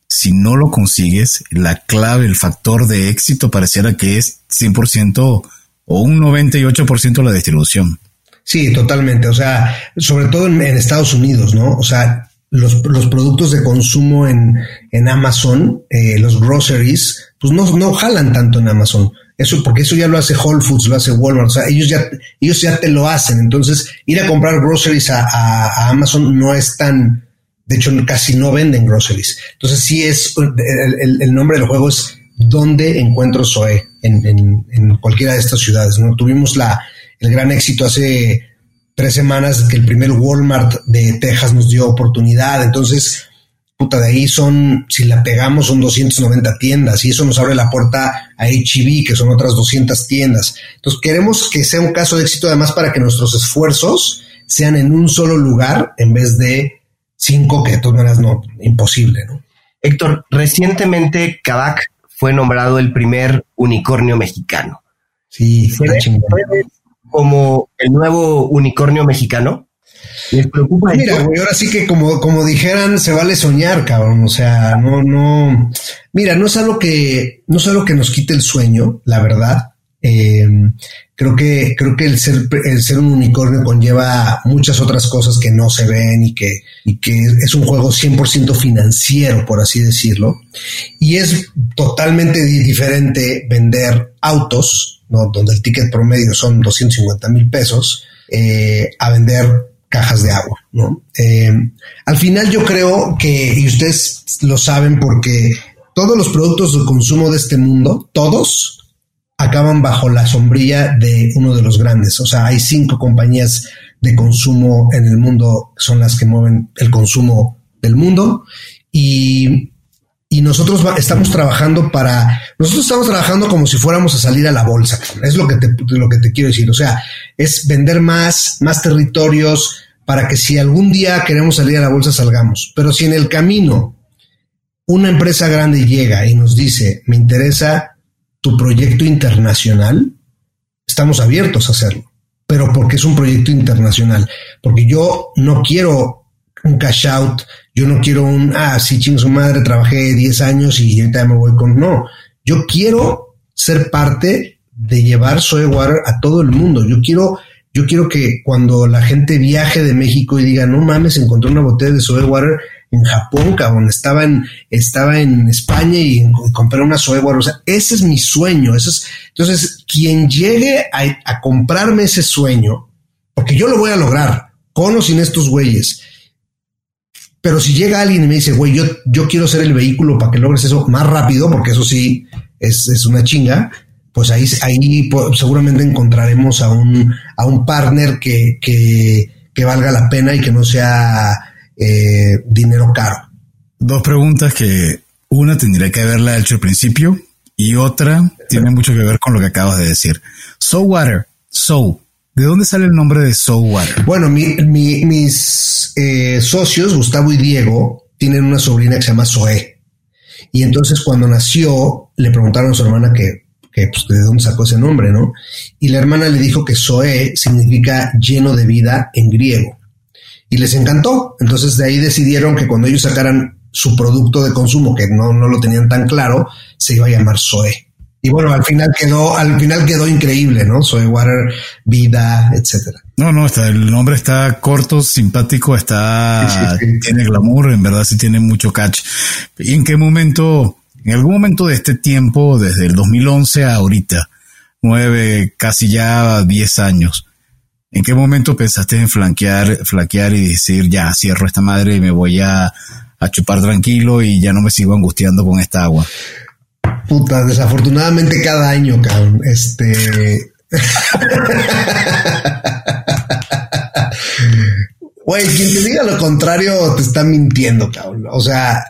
si no lo consigues, la clave, el factor de éxito pareciera que es 100% o un 98% la distribución. Sí, totalmente. O sea, sobre todo en, Estados Unidos, ¿no? O sea, los, los productos de consumo en, en Amazon, eh, los groceries, pues no, no jalan tanto en Amazon. Eso, porque eso ya lo hace Whole Foods, lo hace Walmart, o sea, ellos ya, ellos ya te lo hacen. Entonces, ir a comprar groceries a, a, Amazon no es tan, de hecho, casi no venden groceries. Entonces, sí es, el, el, nombre del juego es ¿Dónde encuentro Zoe? En, en, en, cualquiera de estas ciudades, ¿no? Tuvimos la, el gran éxito hace tres semanas que el primer Walmart de Texas nos dio oportunidad. Entonces, puta, de ahí son, si la pegamos, son 290 tiendas y eso nos abre la puerta a HB, que son otras 200 tiendas. Entonces, queremos que sea un caso de éxito además para que nuestros esfuerzos sean en un solo lugar en vez de cinco, que de todas maneras no, imposible, ¿no? Héctor, recientemente Kavak fue nombrado el primer unicornio mexicano. Sí, ¿Se ve como el nuevo unicornio mexicano? ¿Les preocupa Mira, güey, ahora sí que como, como dijeran, se vale soñar, cabrón. O sea, no, no. Mira, no es algo que, no es algo que nos quite el sueño, la verdad. Eh, creo que, creo que el ser, el ser un unicornio conlleva muchas otras cosas que no se ven y que, y que es un juego 100% financiero, por así decirlo. Y es totalmente diferente vender autos, ¿no? donde el ticket promedio son 250 mil pesos, eh, a vender cajas de agua, ¿no? Eh, al final yo creo que, y ustedes lo saben porque todos los productos de consumo de este mundo, todos, acaban bajo la sombrilla de uno de los grandes. O sea, hay cinco compañías de consumo en el mundo son las que mueven el consumo del mundo y, y nosotros estamos trabajando para, nosotros estamos trabajando como si fuéramos a salir a la bolsa. Es lo que te, lo que te quiero decir. O sea, es vender más, más territorios para que si algún día queremos salir a la bolsa salgamos. Pero si en el camino una empresa grande llega y nos dice, me interesa tu proyecto internacional, estamos abiertos a hacerlo. Pero porque es un proyecto internacional. Porque yo no quiero un cash out, yo no quiero un, ah, sí, ching su madre, trabajé 10 años y ahorita me voy con. No, yo quiero ser parte de llevar Soy Water a todo el mundo. Yo quiero, yo quiero que cuando la gente viaje de México y diga, no mames, encontré una botella de Soy Water, en Japón, cabrón, estaba en, estaba en España y, compré una soya o sea, ese es mi sueño, ese es, entonces, quien llegue a, comprarme ese sueño, porque yo lo voy a lograr, con o sin estos güeyes, pero si llega alguien y me dice, güey, yo, yo quiero ser el vehículo para que logres eso más rápido, porque eso sí es, es una chinga, pues ahí, ahí seguramente encontraremos a un, a un partner que, que, que valga la pena y que no sea eh, dinero caro. Dos preguntas que una tendría que haberla hecho al principio y otra tiene mucho que ver con lo que acabas de decir. So Water, So, ¿de dónde sale el nombre de So? Bueno, mis eh, socios, Gustavo y Diego, tienen una sobrina que se llama Zoe. Y entonces cuando nació, le preguntaron a su hermana que, que pues, de dónde sacó ese nombre, ¿no? Y la hermana le dijo que Zoe significa lleno de vida en griego y les encantó. Entonces de ahí decidieron que cuando ellos sacaran su producto de consumo, que no, no lo tenían tan claro, se iba a llamar Zoe. Y bueno, al final quedó, al final quedó increíble, ¿no? Zoe Water, vida, etcétera. No, no, está, el nombre está corto, simpático, está, tiene glamour, en verdad sí tiene mucho catch. ¿Y en qué momento, en algún momento de este tiempo, desde el 2011 a ahorita, nueve, casi ya diez años, ¿En qué momento pensaste en flanquear, flaquear y decir, ya, cierro esta madre y me voy a, chupar tranquilo y ya no me sigo angustiando con esta agua? Puta, desafortunadamente cada año, cabrón. Este. Güey, quien te diga lo contrario te está mintiendo, cabrón. O sea,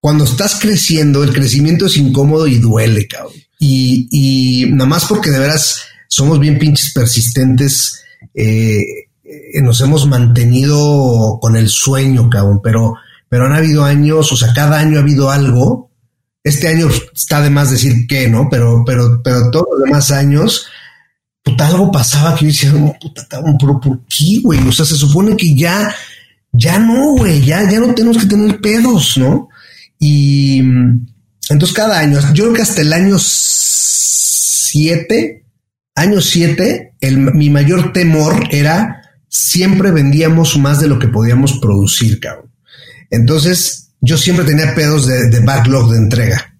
cuando estás creciendo, el crecimiento es incómodo y duele, cabrón. Y, y nada más porque de veras somos bien pinches persistentes eh, nos hemos mantenido con el sueño, cabrón, pero, pero han habido años, o sea, cada año ha habido algo. Este año está de más decir que, ¿no? Pero, pero, pero todos los demás años, puta, algo pasaba que yo decía, puta, pero ¿por qué, güey? O sea, se supone que ya, ya no, güey, ya, ya no tenemos que tener pedos, ¿no? Y entonces cada año, yo creo que hasta el año 7, Año 7, mi mayor temor era siempre vendíamos más de lo que podíamos producir, cabrón. Entonces, yo siempre tenía pedos de, backlog de entrega.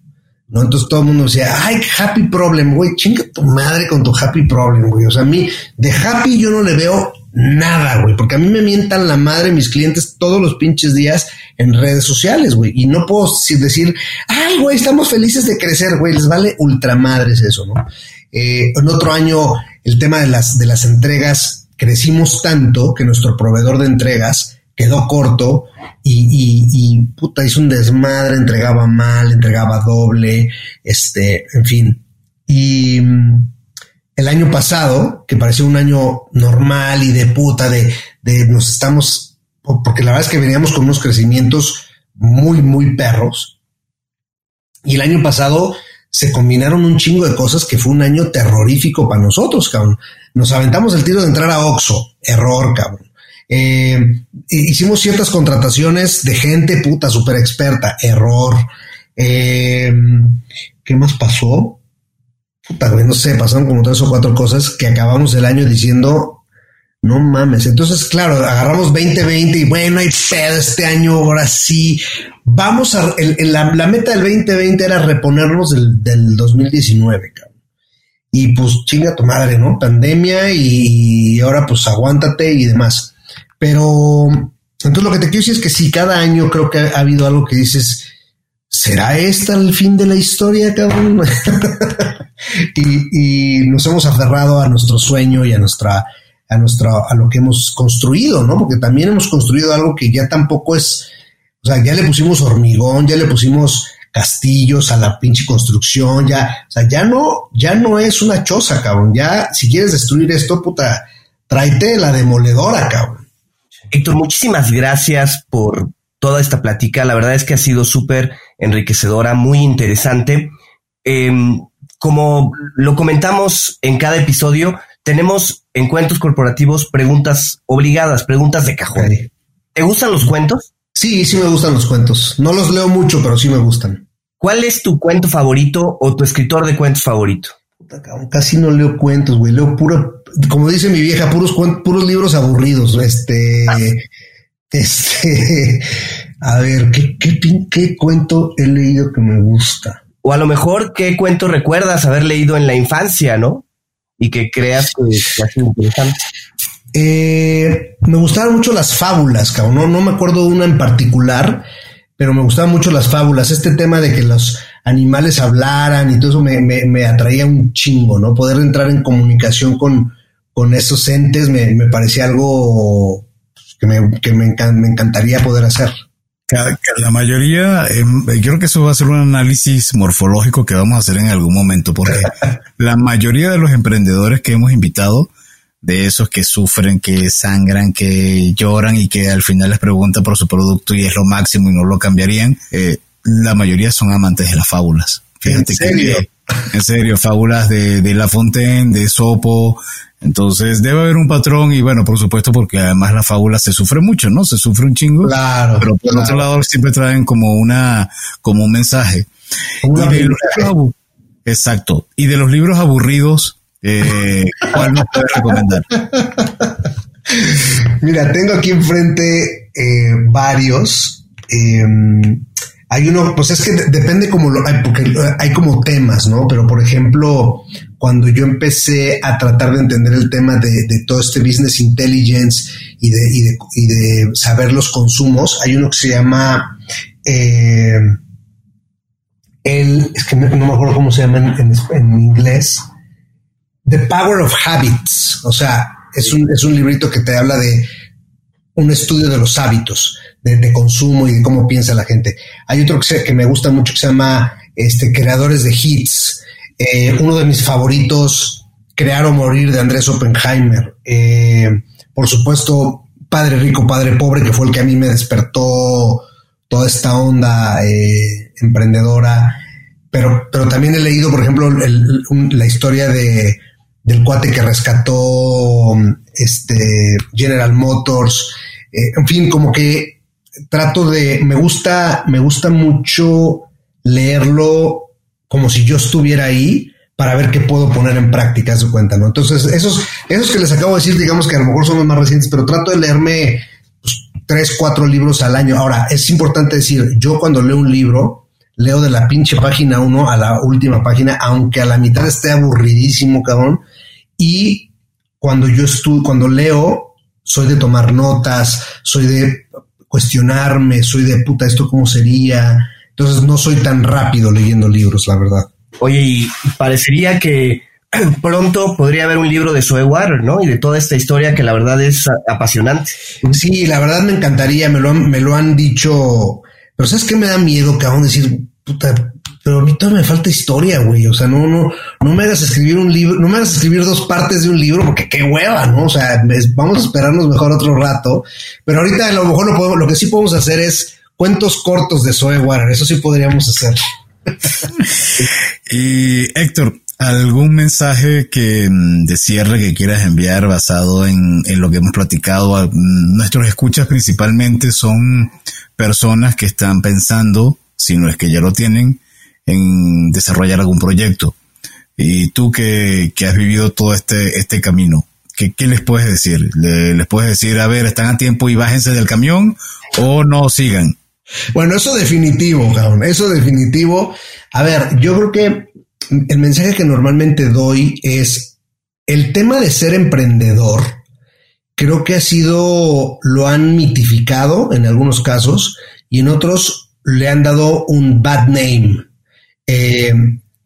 ¿no? Entonces todo el mundo decía, ay, happy problem, güey, chinga tu madre con tu happy problem, güey. O sea, a mí de happy yo no le veo nada, güey, porque a mí me mientan la madre mis clientes todos los pinches días en redes sociales, güey, y no puedo decir, ay, güey, estamos felices de crecer, güey, les vale ultramadres eso, ¿no? Eh, en otro año, el tema de las, de las entregas crecimos tanto que nuestro proveedor de entregas quedó corto y, y, puta, hizo un desmadre, entregaba mal, entregaba doble, este, en fin. Y mm, el año pasado, que parecía un año normal y de puta, de, de nos estamos, porque la verdad es que veníamos con unos crecimientos muy, muy perros. Y el año pasado se combinaron un chingo de cosas que fue un año terrorífico para nosotros, cabrón. Nos aventamos el tiro de entrar a Oxo, error, cabrón. Eh, hicimos ciertas contrataciones de gente puta súper experta, error. Eh, ¿Qué más pasó? Puta, no sé, pasaron como tres o cuatro cosas que acabamos el año diciendo, no mames. Entonces, claro, agarramos 2020 y bueno, hay pedo este año, ahora sí. Vamos a. la, meta del 2020 era reponernos del, del 2019, cabrón. Y pues chinga tu madre, ¿no? Pandemia y ahora pues aguántate y demás. Pero entonces lo que te quiero decir es que sí, cada año creo que ha, habido algo que dices, ¿será esta el fin de la historia, cabrón? y, y, nos hemos aferrado a nuestro sueño y a nuestra, a nuestra, a lo que hemos construido, ¿no? Porque también hemos construido algo que ya tampoco es, o sea, ya le pusimos hormigón, ya le pusimos castillos a la pinche construcción, ya, o sea, ya no, ya no es una choza, cabrón. Ya, si quieres destruir esto, puta, tráete la demoledora, cabrón. Héctor, muchísimas gracias por toda esta plática. La verdad es que ha sido súper enriquecedora, muy interesante. Em, como lo comentamos en cada episodio, tenemos en cuentos corporativos preguntas obligadas, preguntas de cajón. ¿Te gustan los cuentos? Sí, sí me gustan los cuentos. No los leo mucho, pero sí me gustan. ¿Cuál es tu cuento favorito o tu escritor de cuentos favorito? Casi no leo cuentos, güey. Leo puro, como dice mi vieja, puros puros libros aburridos. Este, este, a ver, ¿qué, qué, qué cuento he leído que me gusta? O a lo mejor, ¿qué cuento recuerdas haber leído en la infancia, no? Y que creas que ha sido interesante. Eh, me gustaban mucho las fábulas, cabrón. No, no me acuerdo una en particular, pero me gustaban mucho las fábulas. Este tema de que los animales hablaran y todo eso me, me, atraía un chingo, ¿no? Poder entrar en comunicación con, con esos entes me, me parecía algo que, me, que me, encantaría poder hacer. la mayoría, em, yo creo que eso va a ser un análisis morfológico que vamos a hacer en algún momento, porque la mayoría de los emprendedores que hemos invitado, de esos que sufren, que sangran, que lloran y que al final les preguntan por su producto y es lo máximo y no lo cambiarían, eh, la mayoría son amantes de las fábulas. Fíjate ¿En serio? en serio, fábulas de, de La Fontaine, de Sopo. Entonces debe haber un patrón y bueno, por supuesto, porque además la fábula se sufre mucho, ¿no? Se sufre un chingo. Claro. Pero por otro lado siempre traen como una, como un mensaje. exacto. Y de los libros aburridos, eh, ¿cuál nos puedes recomendar? Mira, tengo aquí enfrente eh, varios. Eh, hay uno, pues es que depende como lo, hay, porque hay como temas, ¿no? Pero por ejemplo, cuando yo empecé a tratar de entender el tema de, todo este business intelligence y de, saber los consumos, hay uno que se llama eh, el, es que no, me acuerdo cómo se llama en, en, inglés, The Power of Habits, o sea, es un, es un librito que te habla de un estudio de los hábitos de, consumo y de cómo piensa la gente. Hay otro que, que me gusta mucho que se llama este, Creadores de Hits. Eh, uno de mis favoritos, Crear o Morir de Andrés Oppenheimer. Eh, por supuesto, Padre Rico, Padre Pobre, que fue el que a mí me despertó toda esta onda eh, emprendedora. Pero, pero también he leído, por ejemplo, la historia de, del cuate que rescató este, General Motors. en fin, como que trato de, me gusta, me gusta mucho leerlo como si yo estuviera ahí para ver qué puedo poner en práctica, su cuenta, ¿no? Entonces, esos, esos que les acabo de decir, digamos que a lo mejor son los más recientes, pero trato de leerme pues, tres, cuatro libros al año. Ahora, es importante decir, yo cuando leo un libro, leo de la pinche página uno a la última página, aunque a la mitad esté aburridísimo, cabrón. Y cuando yo estudio, cuando leo, soy de tomar notas, soy de cuestionarme, soy de puta, esto cómo sería. Entonces no soy tan rápido leyendo libros, la verdad. Oye, y parecería que pronto podría haber un libro de Zoe Water, ¿no? Y de toda esta historia que la verdad es apasionante. Sí, la verdad me encantaría, me lo han, me lo han dicho, pero ¿sabes qué me da miedo, cabrón? Decir, puta, pero a mí todavía me falta historia, güey. O sea, no, no, no me hagas escribir un libro, no me hagas escribir dos partes de un libro, porque qué hueva, ¿no? O sea, vamos a esperarnos mejor otro rato. Pero ahorita a lo mejor lo, podemos, lo que sí podemos hacer es cuentos cortos de Zoe Water. Eso sí podríamos hacer. y Héctor, ¿Algún mensaje que mm, de cierre que quieras enviar basado en, en, lo que hemos platicado? Nuestros escuchas principalmente son personas que están pensando, si no es que ya lo tienen, en desarrollar algún proyecto. Y tú que, que has vivido todo este, este camino, ¿qué, qué les puedes decir? ¿Les puedes decir, a ver, están a tiempo y bájense del camión o no sigan? Bueno, eso definitivo, cabrón, eso definitivo. A ver, yo creo que el mensaje que normalmente doy es el tema de ser emprendedor. Creo que ha sido, lo han mitificado en algunos casos y en otros le han dado un bad name, eh,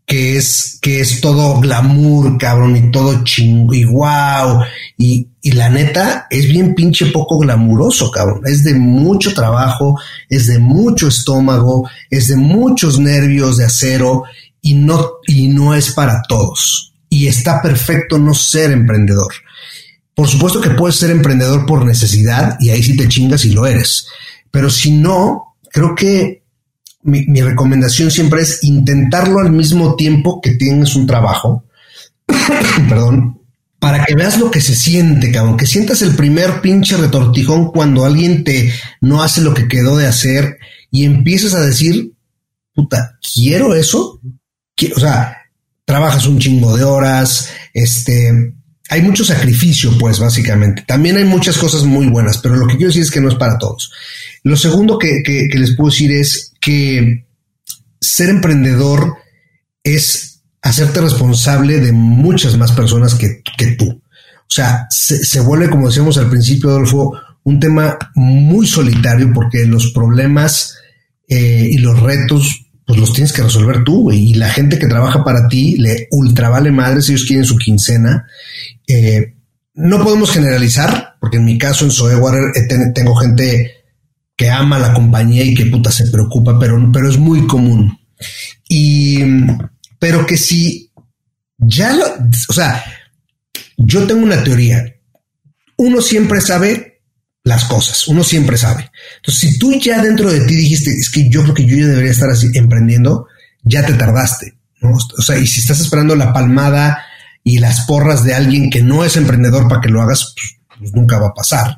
que es que es todo glamour, cabrón, y todo chingo y wow. Y, y la neta es bien pinche poco glamuroso, cabrón. Es de mucho trabajo, es de mucho estómago, es de muchos nervios de acero y no, y no es para todos. Y está perfecto no ser emprendedor. Por supuesto que puedes ser emprendedor por necesidad y ahí sí te chingas y lo eres. Pero si no, creo que mi, recomendación siempre es intentarlo al mismo tiempo que tienes un trabajo. Perdón. Para que veas lo que se siente, cabrón. Que sientas el primer pinche retortijón cuando alguien te no hace lo que quedó de hacer y empiezas a decir, puta, quiero eso o sea, trabajas un chingo de horas, este, hay mucho sacrificio, pues, básicamente. También hay muchas cosas muy buenas, pero lo que quiero decir es que no es para todos. Lo segundo que, les puedo decir es que ser emprendedor es hacerte responsable de muchas más personas que, tú. O sea, se, vuelve, como decíamos al principio, Adolfo, un tema muy solitario porque los problemas eh, y los retos pues los tienes que resolver tú. Y la gente que trabaja para ti le ultra vale madres, ellos quieren su quincena. Eh, no podemos generalizar, porque en mi caso en Soewater tengo gente que ama la compañía y que puta se preocupa, pero, pero es muy común. Y, pero que si ya lo, o sea, yo tengo una teoría. Uno siempre sabe las cosas. Uno siempre sabe. Entonces, si tú ya dentro de ti dijiste, es que yo creo que yo ya debería estar así emprendiendo, ya te tardaste. O sea, y si estás esperando la palmada y las porras de alguien que no es emprendedor para que lo hagas, pues, pues nunca va a pasar.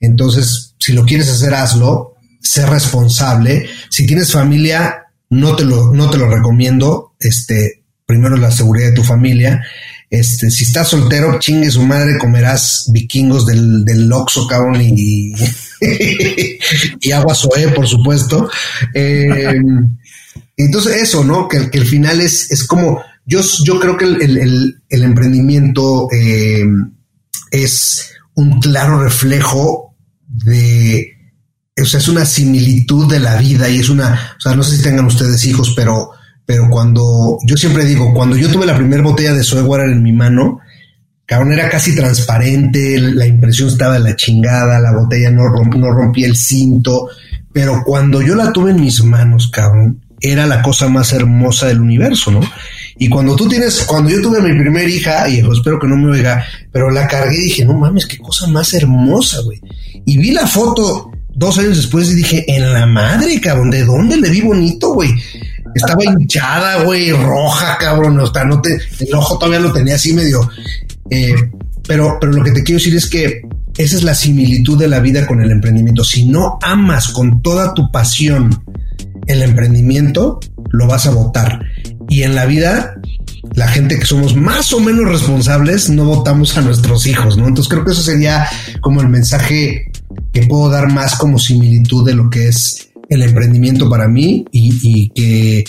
Entonces, si lo quieres hacer, hazlo, sé responsable. Si tienes familia, no te lo, no te lo recomiendo. Este, primero la seguridad de tu familia. Este, si estás soltero, chingue su madre, comerás vikingos del, del cabrón, y, y agua soe, por supuesto. Eh, entonces, eso, ¿no? Que, que el final es, es como, yo, yo creo que el, emprendimiento eh, es un claro reflejo de, o sea, es una similitud de la vida y es una, o sea, no sé si tengan ustedes hijos, pero pero cuando yo siempre digo, cuando yo tuve la primera botella de soy en mi mano, cabrón, era casi transparente, la impresión estaba de la chingada, la botella no, no rompía el cinto, pero cuando yo la tuve en mis manos, cabrón, era la cosa más hermosa del universo, ¿no? Y cuando tú tienes, cuando yo tuve a mi primera hija, y espero que no me oiga, pero la cargué y dije, no mames, qué cosa más hermosa, güey. Y vi la foto dos años después y dije, en la madre, cabrón, ¿de dónde le vi bonito, güey? Estaba hinchada, güey, roja, cabrón. O sea, no te, el ojo todavía lo tenía así medio. Eh, pero, pero lo que te quiero decir es que esa es la similitud de la vida con el emprendimiento. Si no amas con toda tu pasión el emprendimiento, lo vas a votar. Y en la vida, la gente que somos más o menos responsables, no votamos a nuestros hijos, ¿no? Entonces creo que eso sería como el mensaje que puedo dar más como similitud de lo que es el emprendimiento para mí y, que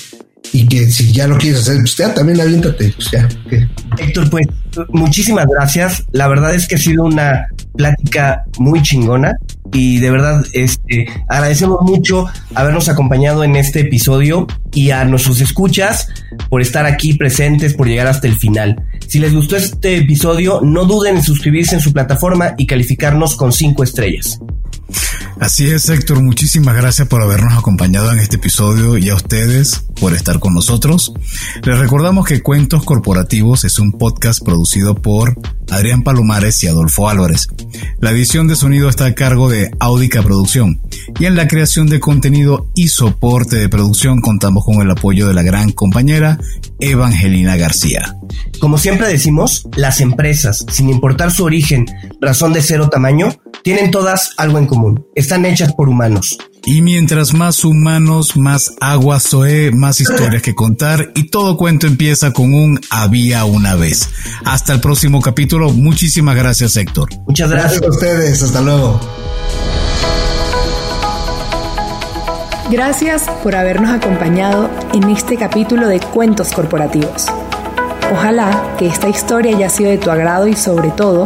y que si ya lo quieres hacer, pues ya también aviéntate, pues. Héctor, pues muchísimas gracias. La verdad es que ha sido una plática muy chingona y de verdad este, agradecemos mucho habernos acompañado en este episodio y a nuestros escuchas por estar aquí presentes, por llegar hasta el final. Si les gustó este episodio, no duden en suscribirse en su plataforma y calificarnos con 5 estrellas. Así es, Héctor. Muchísimas gracias por habernos acompañado en este episodio y a ustedes por estar con nosotros. Les recordamos que Cuentos Corporativos es un podcast producido por Adrián Palomares y Adolfo Álvarez. La edición de sonido está a cargo de Audica Producción y en la creación de contenido y soporte de producción contamos con el apoyo de la gran compañera Evangelina García. Como siempre decimos, las empresas, sin importar su origen, razón de ser o tamaño, tienen todas algo en común. Están hechas por humanos. Y mientras más humanos, más agua soe, más historias que contar y todo cuento empieza con un había una vez. Hasta el próximo capítulo. Muchísimas gracias, Héctor. Muchas gracias. Gracias a ustedes. Hasta luego. Gracias por habernos acompañado en este capítulo de Cuentos Corporativos. Ojalá que esta historia haya sido de tu agrado y sobre todo